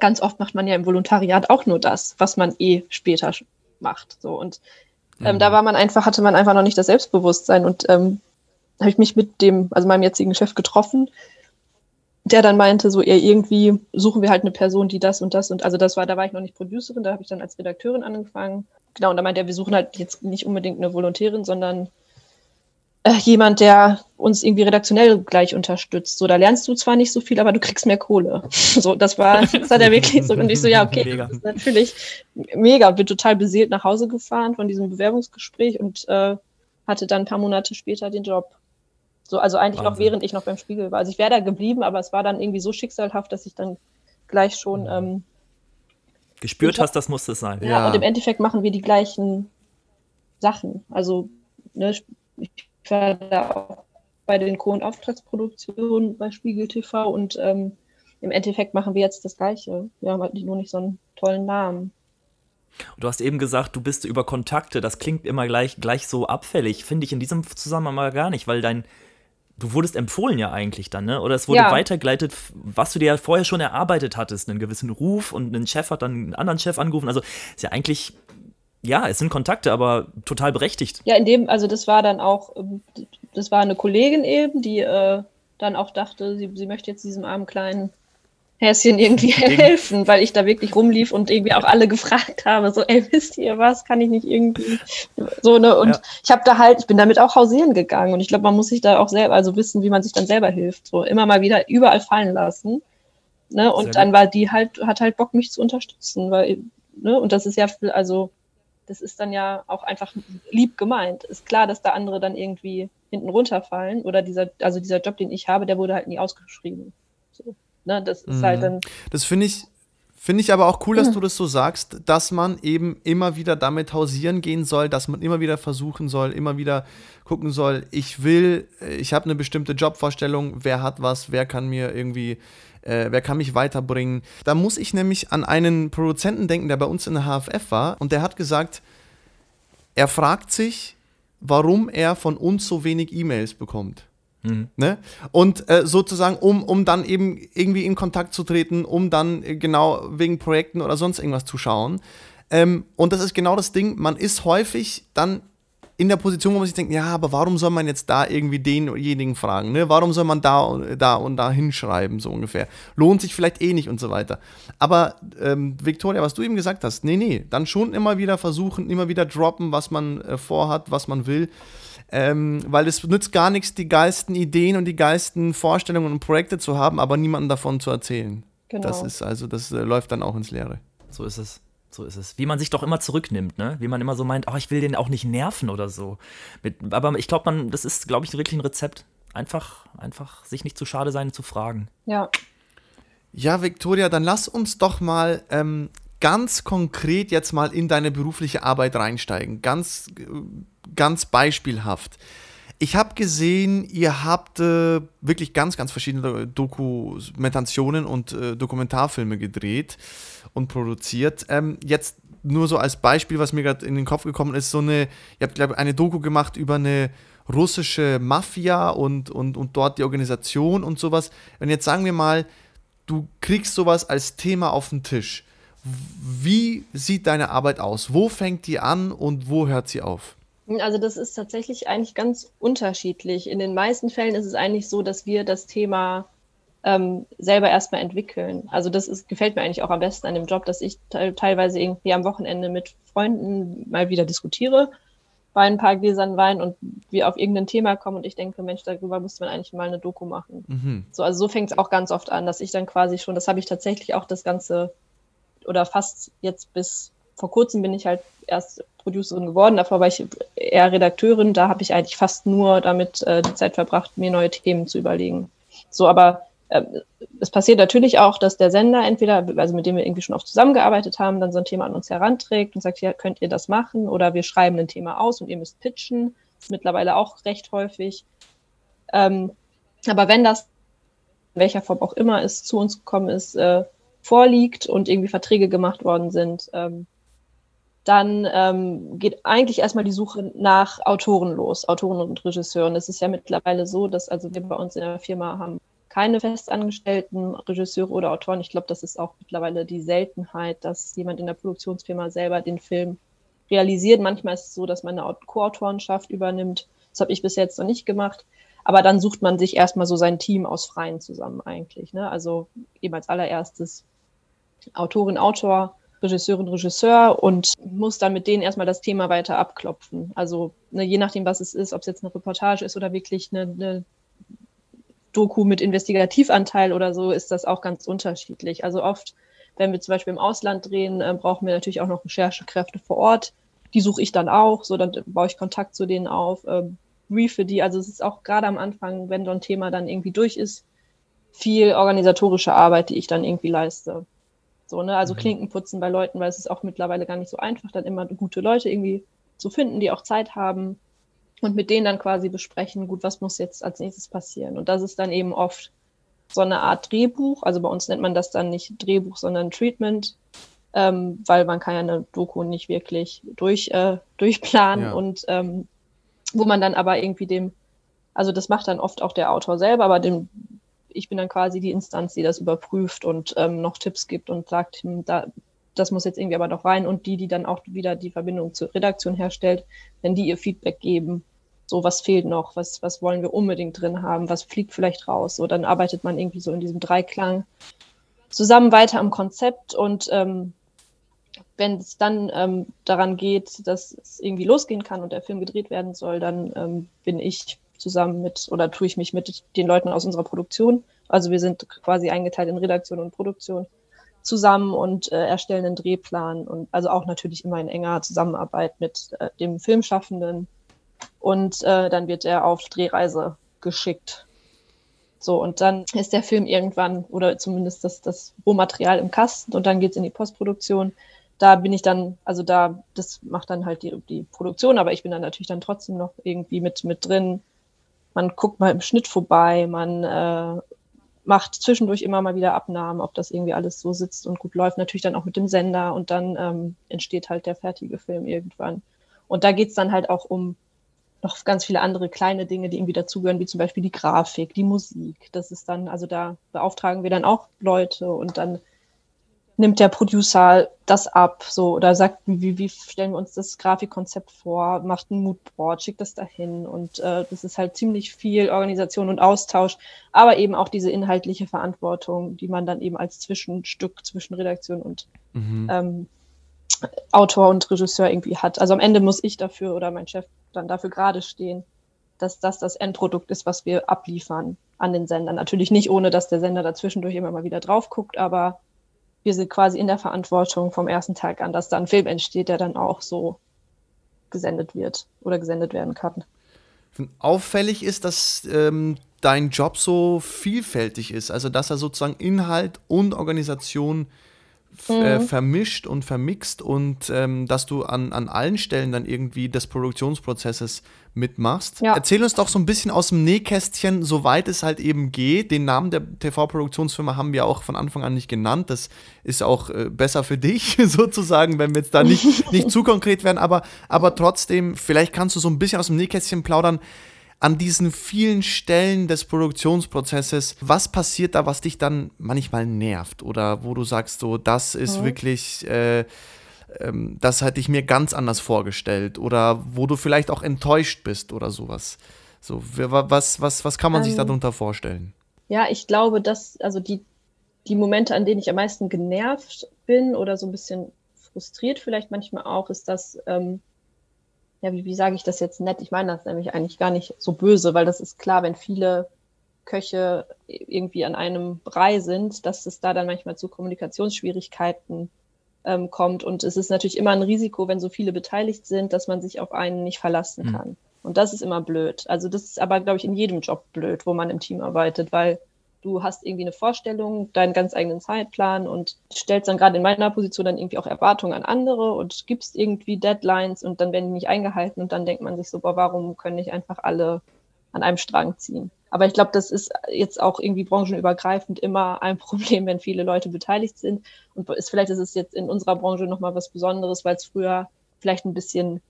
ganz oft macht man ja im Volontariat auch nur das, was man eh später macht, so und ähm, da war man einfach, hatte man einfach noch nicht das Selbstbewusstsein und ähm, habe ich mich mit dem, also meinem jetzigen Chef getroffen, der dann meinte, so eher irgendwie suchen wir halt eine Person, die das und das und also das war, da war ich noch nicht Producerin, da habe ich dann als Redakteurin angefangen. Genau, und da meinte er, wir suchen halt jetzt nicht unbedingt eine Volontärin, sondern äh, jemand, der uns irgendwie redaktionell gleich unterstützt. So, da lernst du zwar nicht so viel, aber du kriegst mehr Kohle. So, das war, das hat er wirklich so. Und ich so, ja, okay, Mega. das ist natürlich mega. Bin total beseelt nach Hause gefahren von diesem Bewerbungsgespräch und äh, hatte dann ein paar Monate später den Job. So, also eigentlich noch Wahnsinn. während ich noch beim Spiegel war. Also ich wäre da geblieben, aber es war dann irgendwie so schicksalhaft, dass ich dann gleich schon ähm, Gespürt hast, das muss es sein. ja. Ja. und im Endeffekt machen wir die gleichen Sachen. Also, ne, ich war da auch bei den Co- und Auftragsproduktionen bei Spiegel TV und ähm, im Endeffekt machen wir jetzt das Gleiche. Wir haben halt nur nicht so einen tollen Namen. Du hast eben gesagt, du bist über Kontakte. Das klingt immer gleich, gleich so abfällig. Finde ich in diesem Zusammenhang mal gar nicht, weil dein, du wurdest empfohlen ja eigentlich dann, ne? Oder es wurde ja. weitergeleitet, was du dir ja vorher schon erarbeitet hattest, einen gewissen Ruf und ein Chef hat dann einen anderen Chef angerufen. Also ist ja eigentlich, ja, es sind Kontakte, aber total berechtigt. Ja, in dem, also das war dann auch, ähm, das war eine Kollegin eben, die äh, dann auch dachte, sie, sie möchte jetzt diesem armen kleinen Häschen irgendwie helfen, weil ich da wirklich rumlief und irgendwie auch alle gefragt habe, so, ey, wisst ihr was, kann ich nicht irgendwie so, ne? Und ja. ich habe da halt, ich bin damit auch hausieren gegangen und ich glaube, man muss sich da auch selber, also wissen, wie man sich dann selber hilft, so immer mal wieder überall fallen lassen. Ne? Und dann war die halt, hat halt Bock, mich zu unterstützen, weil, ne, und das ist ja, also, das ist dann ja auch einfach lieb gemeint. Ist klar, dass da andere dann irgendwie hinten runterfallen oder dieser, also dieser Job, den ich habe, der wurde halt nie ausgeschrieben. Ne, das ist halt mhm. halt dann. Das finde ich, Finde ich aber auch cool, dass du das so sagst, dass man eben immer wieder damit hausieren gehen soll, dass man immer wieder versuchen soll, immer wieder gucken soll, ich will, ich habe eine bestimmte Jobvorstellung, wer hat was, wer kann mir irgendwie, äh, wer kann mich weiterbringen. Da muss ich nämlich an einen Produzenten denken, der bei uns in der HFF war und der hat gesagt, er fragt sich, warum er von uns so wenig E-Mails bekommt. Mhm. Ne? Und äh, sozusagen, um, um dann eben irgendwie in Kontakt zu treten, um dann äh, genau wegen Projekten oder sonst irgendwas zu schauen. Ähm, und das ist genau das Ding, man ist häufig dann in der Position, wo man sich denkt, ja, aber warum soll man jetzt da irgendwie denjenigen fragen? Ne? Warum soll man da, da und da hinschreiben, so ungefähr? Lohnt sich vielleicht eh nicht und so weiter. Aber ähm, Victoria, was du eben gesagt hast, nee, nee, dann schon immer wieder versuchen, immer wieder droppen, was man äh, vorhat, was man will. Ähm, weil es nützt gar nichts, die geilsten Ideen und die geilsten Vorstellungen und Projekte zu haben, aber niemandem davon zu erzählen. Genau. Das ist also, das äh, läuft dann auch ins Leere. So ist es. So ist es. Wie man sich doch immer zurücknimmt, ne? Wie man immer so meint, oh, ich will den auch nicht nerven oder so. Mit, aber ich glaube, man, das ist, glaube ich, wirklich ein Rezept. Einfach, einfach sich nicht zu schade sein, zu fragen. Ja. Ja, Victoria, dann lass uns doch mal ähm, ganz konkret jetzt mal in deine berufliche Arbeit reinsteigen. Ganz, ganz beispielhaft. Ich habe gesehen, ihr habt äh, wirklich ganz, ganz verschiedene Dokumentationen und äh, Dokumentarfilme gedreht und produziert. Ähm, jetzt nur so als Beispiel, was mir gerade in den Kopf gekommen ist, so eine, ihr habt, glaube ich, eine Doku gemacht über eine russische Mafia und, und, und dort die Organisation und sowas. Und jetzt sagen wir mal, du kriegst sowas als Thema auf den Tisch. Wie sieht deine Arbeit aus? Wo fängt die an und wo hört sie auf? Also das ist tatsächlich eigentlich ganz unterschiedlich. In den meisten Fällen ist es eigentlich so, dass wir das Thema ähm, selber erstmal entwickeln. Also das ist, gefällt mir eigentlich auch am besten an dem Job, dass ich te teilweise irgendwie am Wochenende mit Freunden mal wieder diskutiere bei ein paar Gläsern Wein und wir auf irgendein Thema kommen und ich denke, Mensch, darüber müsste man eigentlich mal eine Doku machen. Mhm. So, also so fängt es auch ganz oft an, dass ich dann quasi schon, das habe ich tatsächlich auch das Ganze oder fast jetzt bis vor kurzem bin ich halt erst Producerin geworden. Davor war ich eher Redakteurin. Da habe ich eigentlich fast nur damit äh, die Zeit verbracht, mir neue Themen zu überlegen. So, aber äh, es passiert natürlich auch, dass der Sender entweder, also mit dem wir irgendwie schon oft zusammengearbeitet haben, dann so ein Thema an uns heranträgt und sagt, ja, könnt ihr das machen? Oder wir schreiben ein Thema aus und ihr müsst pitchen. Das ist mittlerweile auch recht häufig. Ähm, aber wenn das, in welcher Form auch immer es zu uns gekommen ist, äh, vorliegt und irgendwie Verträge gemacht worden sind, ähm, dann ähm, geht eigentlich erstmal die Suche nach Autoren los, Autoren und Regisseuren. Es ist ja mittlerweile so, dass also wir bei uns in der Firma haben keine festangestellten Regisseure oder Autoren. Ich glaube, das ist auch mittlerweile die Seltenheit, dass jemand in der Produktionsfirma selber den Film realisiert. Manchmal ist es so, dass man eine Co-Autorenschaft übernimmt. Das habe ich bis jetzt noch nicht gemacht. Aber dann sucht man sich erstmal so sein Team aus Freien zusammen eigentlich. Ne? Also eben als allererstes Autorin, Autor, Regisseurin, Regisseur und muss dann mit denen erstmal das Thema weiter abklopfen. Also ne, je nachdem, was es ist, ob es jetzt eine Reportage ist oder wirklich eine, eine Doku mit Investigativanteil oder so, ist das auch ganz unterschiedlich. Also oft, wenn wir zum Beispiel im Ausland drehen, äh, brauchen wir natürlich auch noch Recherchekräfte vor Ort. Die suche ich dann auch, so dann baue ich Kontakt zu denen auf, äh, briefe die. Also es ist auch gerade am Anfang, wenn so ein Thema dann irgendwie durch ist, viel organisatorische Arbeit, die ich dann irgendwie leiste. So, ne? Also mhm. Klinken putzen bei Leuten, weil es ist auch mittlerweile gar nicht so einfach, dann immer gute Leute irgendwie zu finden, die auch Zeit haben. und mit denen dann quasi besprechen, gut, was muss jetzt als nächstes passieren. Und das ist dann eben oft so eine Art Drehbuch. Also bei uns nennt man das dann nicht Drehbuch, sondern Treatment, ähm, weil man kann ja eine Doku nicht wirklich durch, äh, durchplanen ja. und ähm, wo man dann aber irgendwie dem, also das macht dann oft auch der Autor selber, aber dem, ich bin dann quasi die Instanz, die das überprüft und ähm, noch Tipps gibt und sagt, hm, da, das muss jetzt irgendwie aber noch rein und die, die dann auch wieder die Verbindung zur Redaktion herstellt, wenn die ihr Feedback geben, so was fehlt noch, was, was wollen wir unbedingt drin haben, was fliegt vielleicht raus. So, dann arbeitet man irgendwie so in diesem Dreiklang zusammen weiter am Konzept und ähm, wenn es dann ähm, daran geht, dass es irgendwie losgehen kann und der Film gedreht werden soll, dann ähm, bin ich zusammen mit oder tue ich mich mit den Leuten aus unserer Produktion. Also wir sind quasi eingeteilt in Redaktion und Produktion zusammen und äh, erstellen einen Drehplan und also auch natürlich immer in enger Zusammenarbeit mit äh, dem Filmschaffenden. Und äh, dann wird er auf Drehreise geschickt. So, und dann ist der Film irgendwann, oder zumindest das, das Rohmaterial im Kasten und dann geht es in die Postproduktion. Da bin ich dann, also da, das macht dann halt die, die Produktion, aber ich bin dann natürlich dann trotzdem noch irgendwie mit, mit drin. Man guckt mal im Schnitt vorbei, man äh, macht zwischendurch immer mal wieder Abnahmen, ob das irgendwie alles so sitzt und gut läuft. Natürlich dann auch mit dem Sender und dann ähm, entsteht halt der fertige Film irgendwann. Und da geht's dann halt auch um noch ganz viele andere kleine Dinge, die irgendwie dazugehören, wie zum Beispiel die Grafik, die Musik. Das ist dann, also da beauftragen wir dann auch Leute und dann nimmt der Producer das ab, so oder sagt, wie, wie stellen wir uns das Grafikkonzept vor, macht ein Moodboard, schickt das dahin und äh, das ist halt ziemlich viel Organisation und Austausch, aber eben auch diese inhaltliche Verantwortung, die man dann eben als Zwischenstück zwischen Redaktion und mhm. ähm, Autor und Regisseur irgendwie hat. Also am Ende muss ich dafür oder mein Chef dann dafür gerade stehen, dass das das Endprodukt ist, was wir abliefern an den Sender. Natürlich nicht, ohne dass der Sender dazwischendurch immer mal wieder drauf guckt, aber wir sind quasi in der Verantwortung vom ersten Tag an, dass da ein Film entsteht, der dann auch so gesendet wird oder gesendet werden kann. Auffällig ist, dass ähm, dein Job so vielfältig ist, also dass er sozusagen Inhalt und Organisation äh, mhm. vermischt und vermixt und ähm, dass du an, an allen Stellen dann irgendwie des Produktionsprozesses mitmachst. Ja. Erzähl uns doch so ein bisschen aus dem Nähkästchen, soweit es halt eben geht. Den Namen der TV-Produktionsfirma haben wir auch von Anfang an nicht genannt. Das ist auch äh, besser für dich sozusagen, wenn wir jetzt da nicht, nicht zu konkret werden. Aber, aber trotzdem, vielleicht kannst du so ein bisschen aus dem Nähkästchen plaudern an diesen vielen Stellen des Produktionsprozesses, was passiert da, was dich dann manchmal nervt oder wo du sagst, so, das ist mhm. wirklich, äh, ähm, das hätte ich mir ganz anders vorgestellt oder wo du vielleicht auch enttäuscht bist oder sowas. So, was, was, was kann man ähm, sich darunter vorstellen? Ja, ich glaube, dass, also die, die Momente, an denen ich am meisten genervt bin oder so ein bisschen frustriert vielleicht manchmal auch, ist, dass ähm, ja, wie, wie sage ich das jetzt nett? Ich meine das nämlich eigentlich gar nicht so böse, weil das ist klar, wenn viele Köche irgendwie an einem Brei sind, dass es da dann manchmal zu Kommunikationsschwierigkeiten ähm, kommt. Und es ist natürlich immer ein Risiko, wenn so viele beteiligt sind, dass man sich auf einen nicht verlassen hm. kann. Mhm. Und das ist immer blöd. Also das ist aber, glaube ich, in jedem Job blöd, wo man im Team arbeitet, weil du hast irgendwie eine Vorstellung, deinen ganz eigenen Zeitplan und stellst dann gerade in meiner Position dann irgendwie auch Erwartungen an andere und gibst irgendwie Deadlines und dann werden die nicht eingehalten und dann denkt man sich so, boah, warum können nicht einfach alle an einem Strang ziehen? Aber ich glaube, das ist jetzt auch irgendwie branchenübergreifend immer ein Problem, wenn viele Leute beteiligt sind. Und ist, vielleicht ist es jetzt in unserer Branche nochmal was Besonderes, weil es früher vielleicht ein bisschen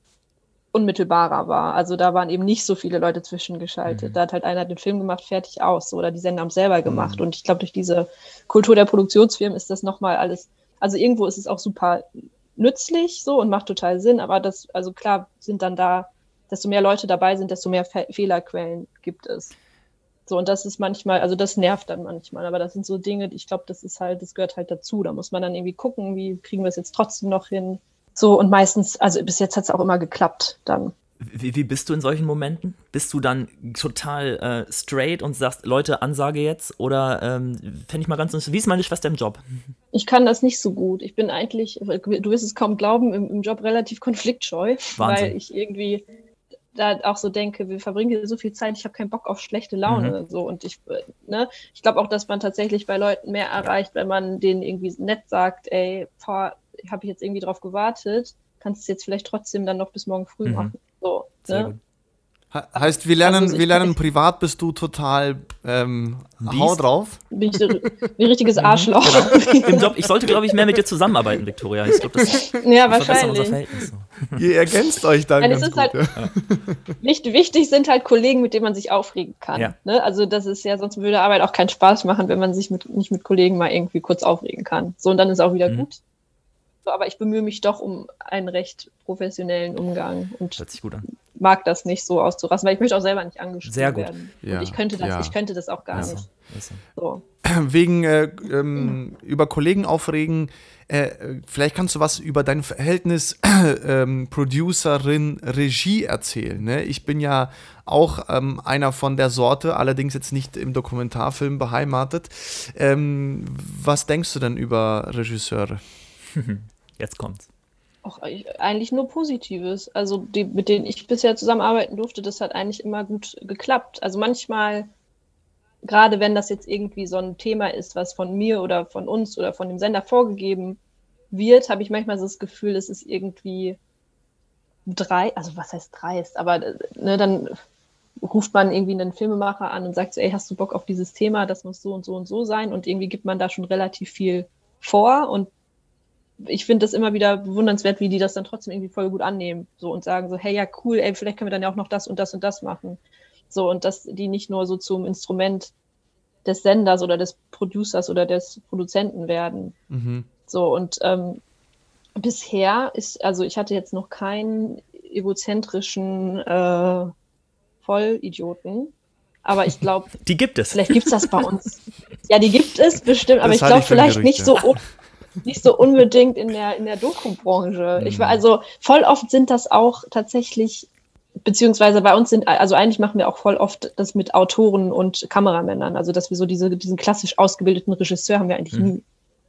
unmittelbarer war. Also da waren eben nicht so viele Leute zwischengeschaltet. Mhm. Da hat halt einer den Film gemacht, fertig aus. Oder die Sender haben es selber gemacht. Mhm. Und ich glaube, durch diese Kultur der Produktionsfirmen ist das nochmal alles, also irgendwo ist es auch super nützlich so und macht total Sinn, aber das, also klar sind dann da, desto mehr Leute dabei sind, desto mehr Fe Fehlerquellen gibt es. So, und das ist manchmal, also das nervt dann manchmal, aber das sind so Dinge, die ich glaube, das ist halt, das gehört halt dazu. Da muss man dann irgendwie gucken, wie kriegen wir es jetzt trotzdem noch hin, so, und meistens, also bis jetzt hat es auch immer geklappt dann. Wie, wie, bist du in solchen Momenten? Bist du dann total äh, straight und sagst, Leute, Ansage jetzt? Oder ähm, fände ich mal ganz Wie ist meine Schwester im Job? Ich kann das nicht so gut. Ich bin eigentlich, du wirst es kaum glauben, im, im Job relativ konfliktscheu, Wahnsinn. weil ich irgendwie da auch so denke, wir verbringen hier so viel Zeit, ich habe keinen Bock auf schlechte Laune. Mhm. So. Und ich, ne, ich glaube auch, dass man tatsächlich bei Leuten mehr erreicht, wenn man denen irgendwie nett sagt, ey, boah, habe ich jetzt irgendwie drauf gewartet, kannst du es jetzt vielleicht trotzdem dann noch bis morgen früh mhm. machen. So, ne? heißt, wir lernen, also wir lernen privat bist du total ähm, hau drauf. Bin ich ein richtiges mhm. Arschloch. Genau. Im Job, ich sollte, glaube ich, mehr mit dir zusammenarbeiten, Victoria. Ich glaub, das ja, wahrscheinlich. Ihr ergänzt euch dann. Nein, ganz gut, halt, ja. Nicht wichtig sind halt Kollegen, mit denen man sich aufregen kann. Ja. Ne? Also das ist ja, sonst würde Arbeit auch keinen Spaß machen, wenn man sich mit, nicht mit Kollegen mal irgendwie kurz aufregen kann. So, und dann ist auch wieder mhm. gut. So, aber ich bemühe mich doch um einen recht professionellen Umgang und Hört sich gut an. mag das nicht so auszurasten, weil ich möchte auch selber nicht angeschrieben Sehr gut. werden. Ja, und ich könnte das, ja. ich könnte das auch gar Besser. nicht. Besser. So. Wegen äh, ähm, über Kollegen aufregen, äh, vielleicht kannst du was über dein Verhältnis äh, Producerin Regie erzählen. Ne? Ich bin ja auch ähm, einer von der Sorte, allerdings jetzt nicht im Dokumentarfilm beheimatet. Ähm, was denkst du denn über Regisseure? Jetzt kommt's. Auch eigentlich nur Positives. Also die, mit denen ich bisher zusammenarbeiten durfte, das hat eigentlich immer gut geklappt. Also manchmal, gerade wenn das jetzt irgendwie so ein Thema ist, was von mir oder von uns oder von dem Sender vorgegeben wird, habe ich manchmal so das Gefühl, es ist irgendwie drei, also was heißt dreist, aber ne, dann ruft man irgendwie einen Filmemacher an und sagt so, ey, hast du Bock auf dieses Thema, das muss so und so und so sein und irgendwie gibt man da schon relativ viel vor und ich finde das immer wieder bewundernswert, wie die das dann trotzdem irgendwie voll gut annehmen. So und sagen so, hey, ja, cool, ey, vielleicht können wir dann ja auch noch das und das und das machen. So, und dass die nicht nur so zum Instrument des Senders oder des Producers oder des Produzenten werden. Mhm. So, und ähm, bisher ist, also ich hatte jetzt noch keinen egozentrischen äh, Vollidioten. Aber ich glaube. Die gibt es. Vielleicht gibt es das bei uns. ja, die gibt es bestimmt, aber das ich glaube vielleicht nicht so nicht so unbedingt in der, in der Doku-Branche. Mhm. Ich war also voll oft sind das auch tatsächlich, beziehungsweise bei uns sind, also eigentlich machen wir auch voll oft das mit Autoren und Kameramännern. Also dass wir so diese, diesen klassisch ausgebildeten Regisseur haben wir eigentlich mhm. nie.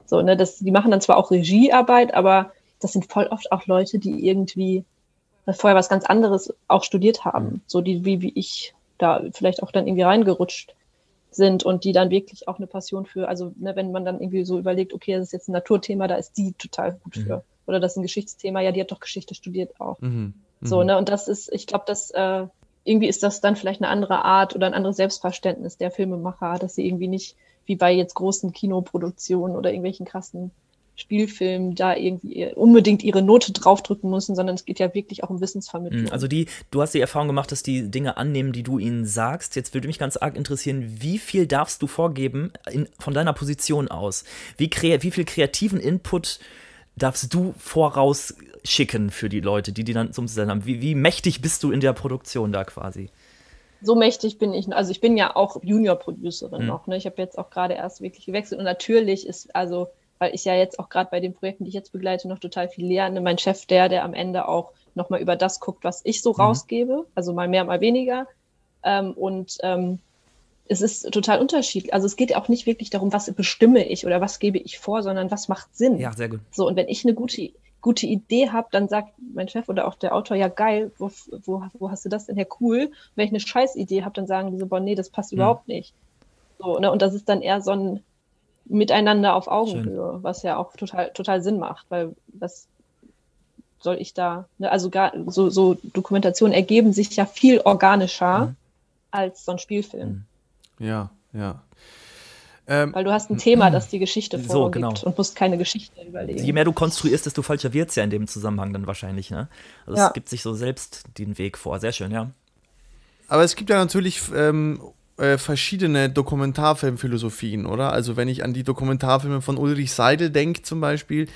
So, ne, das, die machen dann zwar auch Regiearbeit, aber das sind voll oft auch Leute, die irgendwie vorher was ganz anderes auch studiert haben. Mhm. So die, wie, wie ich da vielleicht auch dann irgendwie reingerutscht sind und die dann wirklich auch eine Passion für, also ne, wenn man dann irgendwie so überlegt, okay, das ist jetzt ein Naturthema, da ist die total gut mhm. für. Oder das ist ein Geschichtsthema, ja, die hat doch Geschichte studiert auch. Mhm. So, mhm. ne, und das ist, ich glaube, dass äh, irgendwie ist das dann vielleicht eine andere Art oder ein anderes Selbstverständnis der Filmemacher, dass sie irgendwie nicht wie bei jetzt großen Kinoproduktionen oder irgendwelchen krassen Spielfilm da irgendwie unbedingt ihre Note draufdrücken müssen, sondern es geht ja wirklich auch um Wissensvermittlung. Mhm, also die, du hast die Erfahrung gemacht, dass die Dinge annehmen, die du ihnen sagst. Jetzt würde mich ganz arg interessieren, wie viel darfst du vorgeben in, von deiner Position aus? Wie, wie viel kreativen Input darfst du vorausschicken für die Leute, die die dann zum Sender haben? Wie, wie mächtig bist du in der Produktion da quasi? so mächtig bin ich, also ich bin ja auch Junior-Producerin mhm. noch, ne? Ich habe jetzt auch gerade erst wirklich gewechselt und natürlich ist, also weil ich ja jetzt auch gerade bei den Projekten, die ich jetzt begleite, noch total viel lerne. Mein Chef, der, der am Ende auch nochmal über das guckt, was ich so mhm. rausgebe, also mal mehr, mal weniger. Ähm, und ähm, es ist total unterschiedlich. Also es geht auch nicht wirklich darum, was bestimme ich oder was gebe ich vor, sondern was macht Sinn. Ja, sehr gut. So, und wenn ich eine gute, gute Idee habe, dann sagt mein Chef oder auch der Autor, ja geil, wo, wo, wo hast du das denn? Ja, cool. Und wenn ich eine scheiß Idee habe, dann sagen die so, boah, nee, das passt mhm. überhaupt nicht. So, ne? Und das ist dann eher so ein, miteinander auf Augenhöhe, Schön. was ja auch total, total Sinn macht, weil was soll ich da, ne, also gar, so, so Dokumentationen ergeben sich ja viel organischer mhm. als so ein Spielfilm. Mhm. Ja, ja. Ähm, Weil du hast ein Thema, das die Geschichte vorgibt so, genau. und musst keine Geschichte überlegen. Je mehr du konstruierst, desto falscher wird es ja in dem Zusammenhang dann wahrscheinlich. Ne? Also ja. es gibt sich so selbst den Weg vor. Sehr schön, ja. Aber es gibt ja natürlich ähm, äh, verschiedene Dokumentarfilmphilosophien, oder? Also wenn ich an die Dokumentarfilme von Ulrich Seidel denke zum Beispiel,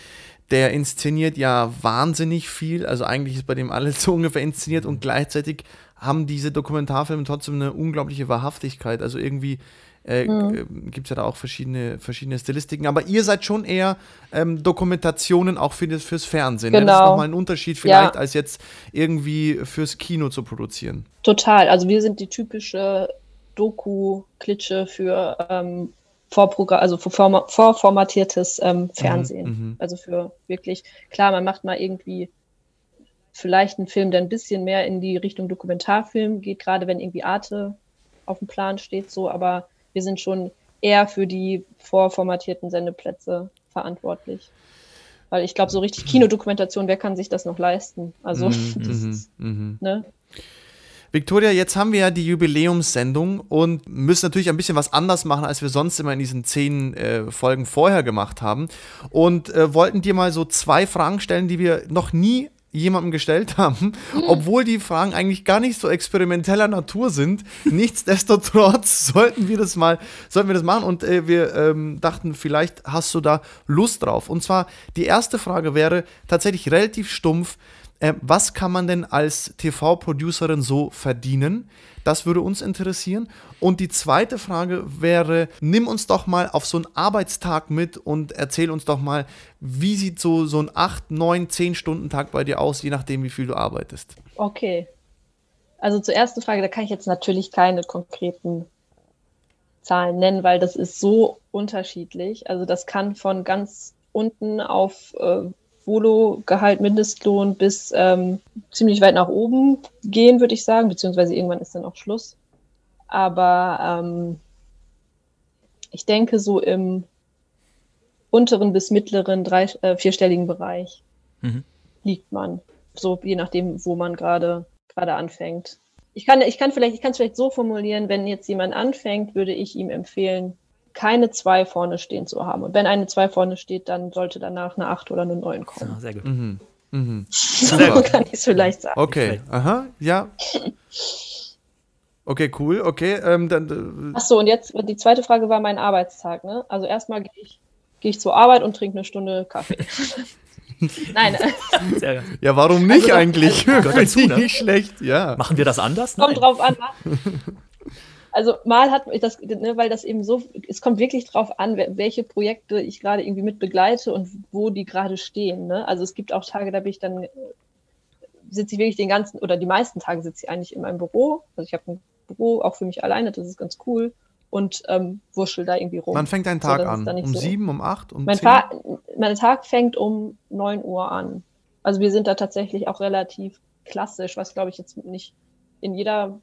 der inszeniert ja wahnsinnig viel, also eigentlich ist bei dem alles so ungefähr inszeniert und gleichzeitig haben diese Dokumentarfilme trotzdem eine unglaubliche Wahrhaftigkeit. Also irgendwie äh, mhm. gibt es ja da auch verschiedene, verschiedene Stilistiken. Aber ihr seid schon eher ähm, Dokumentationen auch für das, fürs Fernsehen. Genau. Ne? Das ist genau. nochmal ein Unterschied vielleicht, ja. als jetzt irgendwie fürs Kino zu produzieren. Total. Also wir sind die typische Doku-Klitsche für ähm, Vorprogramm, also für vorformatiertes ähm, Fernsehen. Mhm, mhm, also für wirklich, klar, man macht mal irgendwie vielleicht einen Film, der ein bisschen mehr in die Richtung Dokumentarfilm geht, gerade wenn irgendwie Arte auf dem Plan steht, so, aber wir sind schon eher für die vorformatierten Sendeplätze verantwortlich. Weil ich glaube, so richtig Kinodokumentation, wer kann sich das noch leisten? Also, mhm, das mhm, ist, mhm. ne? Victoria, jetzt haben wir ja die Jubiläumssendung und müssen natürlich ein bisschen was anders machen, als wir sonst immer in diesen zehn äh, Folgen vorher gemacht haben. Und äh, wollten dir mal so zwei Fragen stellen, die wir noch nie jemandem gestellt haben, obwohl die Fragen eigentlich gar nicht so experimenteller Natur sind. Nichtsdestotrotz sollten wir das mal, sollten wir das machen und äh, wir ähm, dachten, vielleicht hast du da Lust drauf. Und zwar die erste Frage wäre tatsächlich relativ stumpf. Äh, was kann man denn als TV-Producerin so verdienen? Das würde uns interessieren. Und die zweite Frage wäre, nimm uns doch mal auf so einen Arbeitstag mit und erzähl uns doch mal, wie sieht so, so ein 8, 9, 10 Stunden Tag bei dir aus, je nachdem, wie viel du arbeitest. Okay. Also zur ersten Frage, da kann ich jetzt natürlich keine konkreten Zahlen nennen, weil das ist so unterschiedlich. Also das kann von ganz unten auf äh, Volo-Gehalt, Mindestlohn bis ähm, ziemlich weit nach oben gehen, würde ich sagen, beziehungsweise irgendwann ist dann auch Schluss. Aber ähm, ich denke, so im unteren bis mittleren drei, äh, vierstelligen Bereich mhm. liegt man. So je nachdem, wo man gerade gerade anfängt. Ich kann, ich kann vielleicht, ich kann es vielleicht so formulieren, wenn jetzt jemand anfängt, würde ich ihm empfehlen, keine zwei vorne stehen zu haben. Und wenn eine zwei vorne steht, dann sollte danach eine acht oder eine neun kommen. Ja, sehr gut. Mhm. Mhm. So kann ich es vielleicht sagen. Okay, aha, ja. Okay, cool, okay. Ähm, dann, äh Achso, und jetzt die zweite Frage war mein Arbeitstag. Ne? Also erstmal gehe ich, geh ich zur Arbeit und trinke eine Stunde Kaffee. Nein. ja, warum nicht also, eigentlich? Also, Gehört dazu, ne? Nicht schlecht, ja. Machen wir das anders? Kommt Nein. drauf an. Also mal hat das, ne, weil das eben so, es kommt wirklich drauf an, welche Projekte ich gerade irgendwie mit begleite und wo die gerade stehen. Ne? Also es gibt auch Tage, da bin ich dann, sitze ich wirklich den ganzen, oder die meisten Tage sitze ich eigentlich in meinem Büro. Also ich habe ein Büro auch für mich alleine, das ist ganz cool. Und ähm, wurschel da irgendwie rum. Wann fängt dein Tag so, an? Um so. sieben, um acht, um mein zehn? Mein Tag fängt um neun Uhr an. Also wir sind da tatsächlich auch relativ klassisch, was glaube ich jetzt nicht in jeder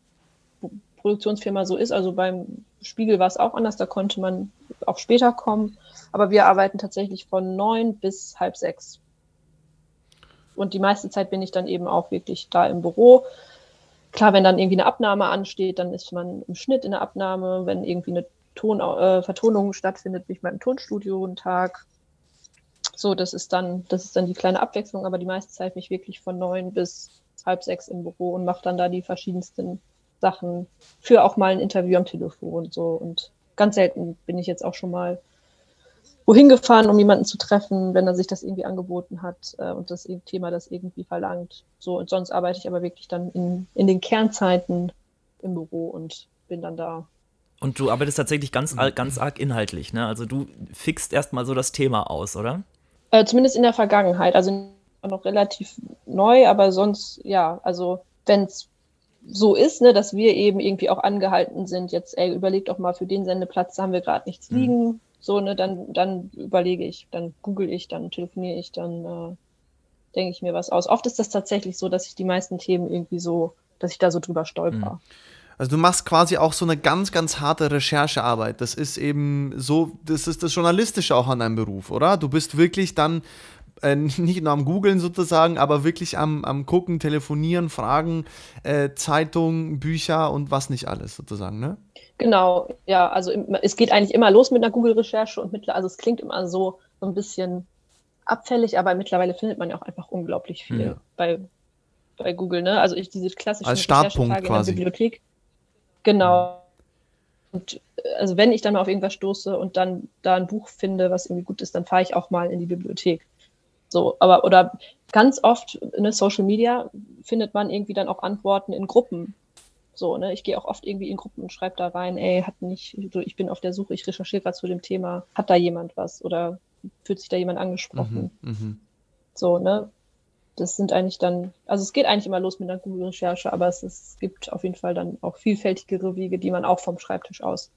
Produktionsfirma so ist. Also beim Spiegel war es auch anders, da konnte man auch später kommen. Aber wir arbeiten tatsächlich von neun bis halb sechs. Und die meiste Zeit bin ich dann eben auch wirklich da im Büro. Klar, wenn dann irgendwie eine Abnahme ansteht, dann ist man im Schnitt in der Abnahme. Wenn irgendwie eine Ton, äh, Vertonung stattfindet, bin ich mal im Tonstudio einen Tag. So, das ist dann, das ist dann die kleine Abwechslung, aber die meiste Zeit bin ich wirklich von neun bis halb sechs im Büro und mache dann da die verschiedensten Sachen für auch mal ein Interview am Telefon und so. Und ganz selten bin ich jetzt auch schon mal wohin gefahren, um jemanden zu treffen, wenn er sich das irgendwie angeboten hat äh, und das Thema das irgendwie verlangt. So, und sonst arbeite ich aber wirklich dann in, in den Kernzeiten im Büro und bin dann da. Und du arbeitest tatsächlich ganz, ganz arg inhaltlich, ne? Also du fixst erstmal so das Thema aus, oder? Äh, zumindest in der Vergangenheit. Also noch relativ neu, aber sonst, ja, also wenn es so ist, ne, dass wir eben irgendwie auch angehalten sind, jetzt, ey, überleg doch mal, für den Sendeplatz haben wir gerade nichts mhm. liegen. Mhm. So, ne, dann, dann überlege ich, dann google ich, dann telefoniere ich, dann äh, denke ich mir was aus. Oft ist das tatsächlich so, dass ich die meisten Themen irgendwie so, dass ich da so drüber stolper. Mhm. Also du machst quasi auch so eine ganz, ganz harte Recherchearbeit. Das ist eben so, das ist das Journalistische auch an deinem Beruf, oder? Du bist wirklich dann äh, nicht nur am Googeln sozusagen, aber wirklich am, am Gucken, Telefonieren, Fragen, äh, Zeitung, Bücher und was nicht alles sozusagen, ne? Genau, ja, also es geht eigentlich immer los mit einer Google-Recherche und mittlerweile, also es klingt immer so, so ein bisschen abfällig, aber mittlerweile findet man ja auch einfach unglaublich viel ja. bei, bei Google, ne? Also ich diese klassischen Als Startpunkt quasi. in der Bibliothek. Genau. Und also wenn ich dann mal auf irgendwas stoße und dann da ein Buch finde, was irgendwie gut ist, dann fahre ich auch mal in die Bibliothek. So, aber oder ganz oft in ne, Social Media findet man irgendwie dann auch Antworten in Gruppen. So, ne, ich gehe auch oft irgendwie in Gruppen und schreibe da rein, ey, hat nicht, so, ich bin auf der Suche, ich recherchiere gerade zu dem Thema, hat da jemand was oder fühlt sich da jemand angesprochen? Mhm, mh. So, ne? Das sind eigentlich dann, also es geht eigentlich immer los mit einer Google-Recherche, aber es, ist, es gibt auf jeden Fall dann auch vielfältigere Wege, die man auch vom Schreibtisch aus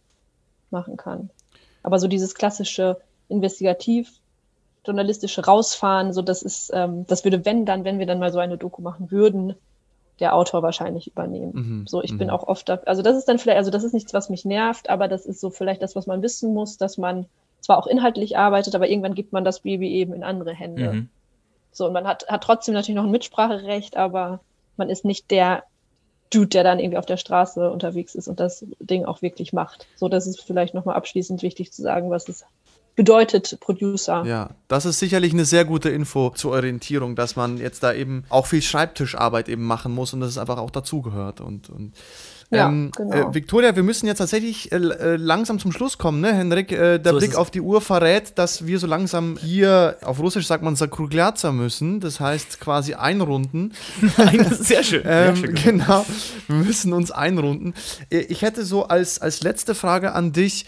machen kann. Aber so dieses klassische Investigativ journalistische rausfahren, so das ist, ähm, das würde, wenn dann, wenn wir dann mal so eine Doku machen würden, der Autor wahrscheinlich übernehmen. Mhm, so, ich bin mhm. auch oft da, also das ist dann vielleicht, also das ist nichts, was mich nervt, aber das ist so vielleicht das, was man wissen muss, dass man zwar auch inhaltlich arbeitet, aber irgendwann gibt man das Baby eben in andere Hände. Mhm. So, und man hat, hat trotzdem natürlich noch ein Mitspracherecht, aber man ist nicht der Dude, der dann irgendwie auf der Straße unterwegs ist und das Ding auch wirklich macht. So, das ist vielleicht nochmal abschließend wichtig zu sagen, was es bedeutet Producer. Ja, das ist sicherlich eine sehr gute Info zur Orientierung, dass man jetzt da eben auch viel Schreibtischarbeit eben machen muss und dass es einfach auch dazugehört. Und, und ja, ähm, genau. Äh, Victoria, wir müssen jetzt tatsächlich äh, äh, langsam zum Schluss kommen, ne, Henrik? Äh, der so Blick auf die Uhr verrät, dass wir so langsam hier, auf Russisch sagt man Sakrugliaza müssen, das heißt quasi einrunden. sehr schön. ähm, sehr schön genau, wir müssen uns einrunden. Äh, ich hätte so als, als letzte Frage an dich,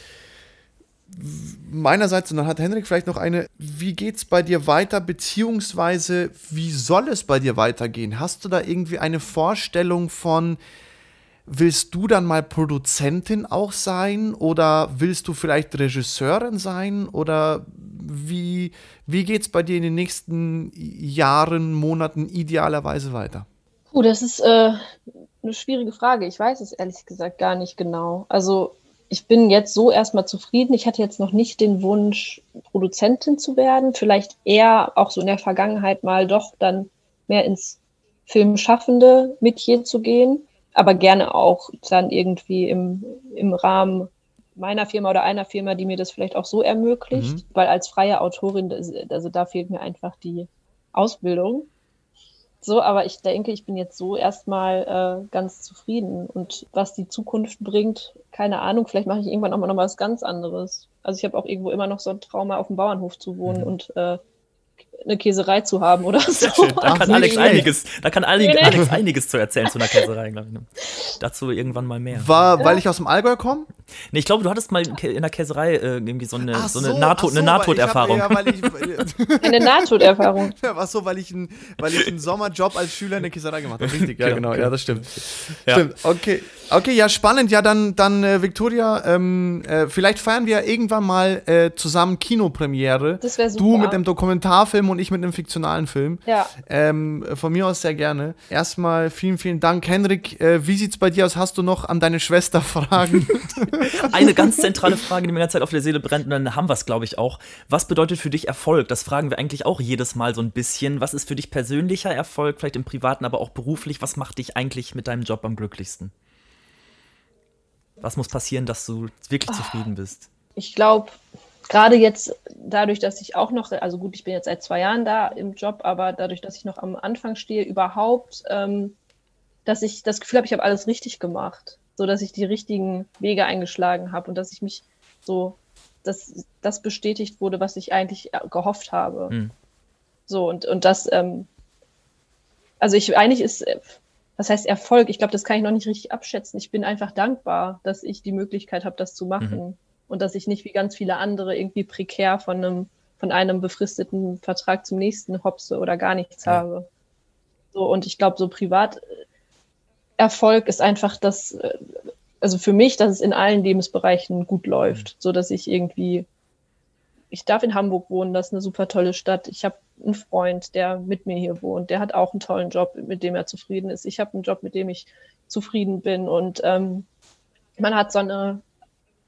meinerseits, und dann hat Henrik vielleicht noch eine, wie geht es bei dir weiter, beziehungsweise wie soll es bei dir weitergehen? Hast du da irgendwie eine Vorstellung von, willst du dann mal Produzentin auch sein oder willst du vielleicht Regisseurin sein oder wie, wie geht es bei dir in den nächsten Jahren, Monaten idealerweise weiter? Puh, das ist äh, eine schwierige Frage. Ich weiß es ehrlich gesagt gar nicht genau. Also ich bin jetzt so erstmal zufrieden. Ich hatte jetzt noch nicht den Wunsch, Produzentin zu werden. Vielleicht eher auch so in der Vergangenheit mal doch dann mehr ins Filmschaffende Metier zu gehen, aber gerne auch dann irgendwie im, im Rahmen meiner Firma oder einer Firma, die mir das vielleicht auch so ermöglicht, mhm. weil als freie Autorin, also da fehlt mir einfach die Ausbildung. So, aber ich denke, ich bin jetzt so erstmal äh, ganz zufrieden. Und was die Zukunft bringt, keine Ahnung. Vielleicht mache ich irgendwann auch mal noch was ganz anderes. Also ich habe auch irgendwo immer noch so ein Trauma, auf dem Bauernhof zu wohnen mhm. und äh, eine Käserei zu haben oder so. Da kann Alex einiges, da kann Alex, Alex einiges zu erzählen zu einer Käserei, glaube ich. Ne? Dazu irgendwann mal mehr. War, ja. weil ich aus dem Allgäu komme? Nee, ich glaube, du hattest mal in der Käserei äh, irgendwie so eine, so, so, eine, Nahtod, so, eine Nahtoderfahrung. Ja, eine Nahtoderfahrung. Ja, war so, weil ich, ein, weil ich einen Sommerjob als Schüler in der Käserei gemacht habe. Richtig, ja, genau. Ja, das stimmt. Ja. Stimmt, okay. Okay, ja, spannend. Ja, dann, dann äh, Victoria, ähm, äh, vielleicht feiern wir irgendwann mal äh, zusammen Kinopremiere. Das wäre super. Du mit dem Dokumentarfilm und ich mit einem fiktionalen Film. Ja. Ähm, von mir aus sehr gerne. Erstmal vielen, vielen Dank. Henrik, äh, wie sieht's bei dir aus? Hast du noch an deine Schwester Fragen? Eine ganz zentrale Frage, die mir die ganze Zeit auf der Seele brennt, und dann haben wir es, glaube ich, auch. Was bedeutet für dich Erfolg? Das fragen wir eigentlich auch jedes Mal so ein bisschen. Was ist für dich persönlicher Erfolg, vielleicht im Privaten, aber auch beruflich? Was macht dich eigentlich mit deinem Job am glücklichsten? Was muss passieren, dass du wirklich ah. zufrieden bist? Ich glaube, gerade jetzt dadurch, dass ich auch noch, also gut, ich bin jetzt seit zwei Jahren da im Job, aber dadurch, dass ich noch am Anfang stehe, überhaupt, ähm, dass ich das Gefühl habe, ich habe alles richtig gemacht so dass ich die richtigen Wege eingeschlagen habe und dass ich mich so, dass das bestätigt wurde, was ich eigentlich gehofft habe. Mhm. So, und, und das, ähm, also ich, eigentlich ist, was heißt Erfolg? Ich glaube, das kann ich noch nicht richtig abschätzen. Ich bin einfach dankbar, dass ich die Möglichkeit habe, das zu machen. Mhm. Und dass ich nicht wie ganz viele andere irgendwie prekär von einem, von einem befristeten Vertrag zum nächsten hopse oder gar nichts ja. habe. So, und ich glaube, so privat Erfolg ist einfach das, äh, also für mich, dass es in allen Lebensbereichen gut läuft, mhm. so dass ich irgendwie, ich darf in Hamburg wohnen, das ist eine super tolle Stadt. Ich habe einen Freund, der mit mir hier wohnt, der hat auch einen tollen Job, mit dem er zufrieden ist. Ich habe einen Job, mit dem ich zufrieden bin und ähm, man hat so eine,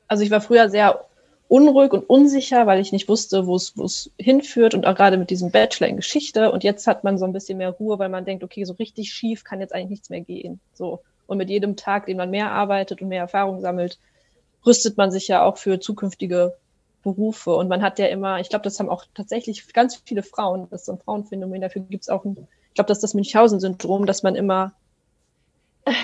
also ich war früher sehr unruhig und unsicher, weil ich nicht wusste, wo es hinführt und auch gerade mit diesem Bachelor in Geschichte. Und jetzt hat man so ein bisschen mehr Ruhe, weil man denkt, okay, so richtig schief kann jetzt eigentlich nichts mehr gehen. So. Und mit jedem Tag, den man mehr arbeitet und mehr Erfahrung sammelt, rüstet man sich ja auch für zukünftige Berufe. Und man hat ja immer, ich glaube, das haben auch tatsächlich ganz viele Frauen, das ist so ein Frauenphänomen, dafür gibt es auch ein, ich glaube, das ist das Münchhausen-Syndrom, dass man immer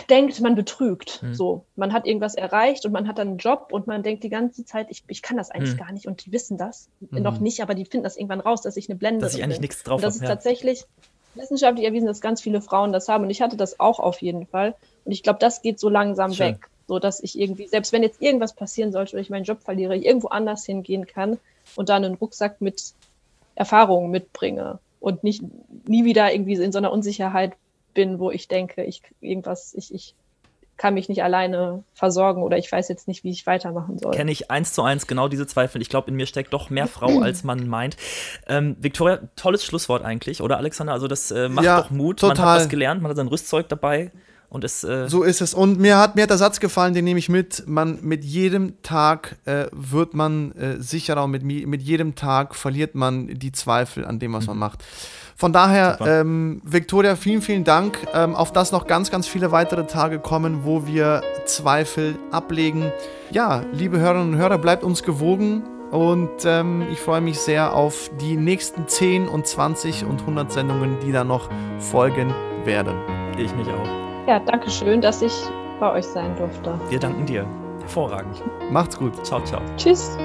denkt, man betrügt. Mhm. So, man hat irgendwas erreicht und man hat dann einen Job und man denkt die ganze Zeit, ich, ich kann das eigentlich mhm. gar nicht und die wissen das mhm. noch nicht, aber die finden das irgendwann raus, dass ich eine Blende Dass ich eigentlich nichts drauf habe. Das ist ja. tatsächlich wissenschaftlich erwiesen, dass ganz viele Frauen das haben und ich hatte das auch auf jeden Fall und ich glaube, das geht so langsam Schön. weg, so dass ich irgendwie, selbst wenn jetzt irgendwas passieren sollte oder ich meinen Job verliere, ich irgendwo anders hingehen kann und dann einen Rucksack mit Erfahrungen mitbringe und nicht nie wieder irgendwie in so einer Unsicherheit bin, wo ich denke, ich irgendwas, ich, ich kann mich nicht alleine versorgen oder ich weiß jetzt nicht, wie ich weitermachen soll. Kenne ich eins zu eins genau diese Zweifel. Ich glaube, in mir steckt doch mehr Frau, als man meint. Ähm, Victoria, tolles Schlusswort eigentlich, oder Alexander? Also das äh, macht ja, doch Mut. Total. Man hat was gelernt, man hat sein Rüstzeug dabei Und es, äh so ist es. Und mir hat, mir hat der Satz gefallen, den nehme ich mit. Man, mit jedem Tag äh, wird man äh, sicherer und mit, mit jedem Tag verliert man die Zweifel an dem, was mhm. man macht. Von daher, ähm, Victoria, vielen, vielen Dank. Ähm, auf das noch ganz, ganz viele weitere Tage kommen, wo wir Zweifel ablegen. Ja, liebe Hörerinnen und Hörer, bleibt uns gewogen. Und ähm, ich freue mich sehr auf die nächsten 10 und 20 und 100 Sendungen, die da noch folgen werden. Ich mich auch. Ja, danke schön, dass ich bei euch sein durfte. Wir danken dir. Hervorragend. Macht's gut. Ciao, ciao. Tschüss.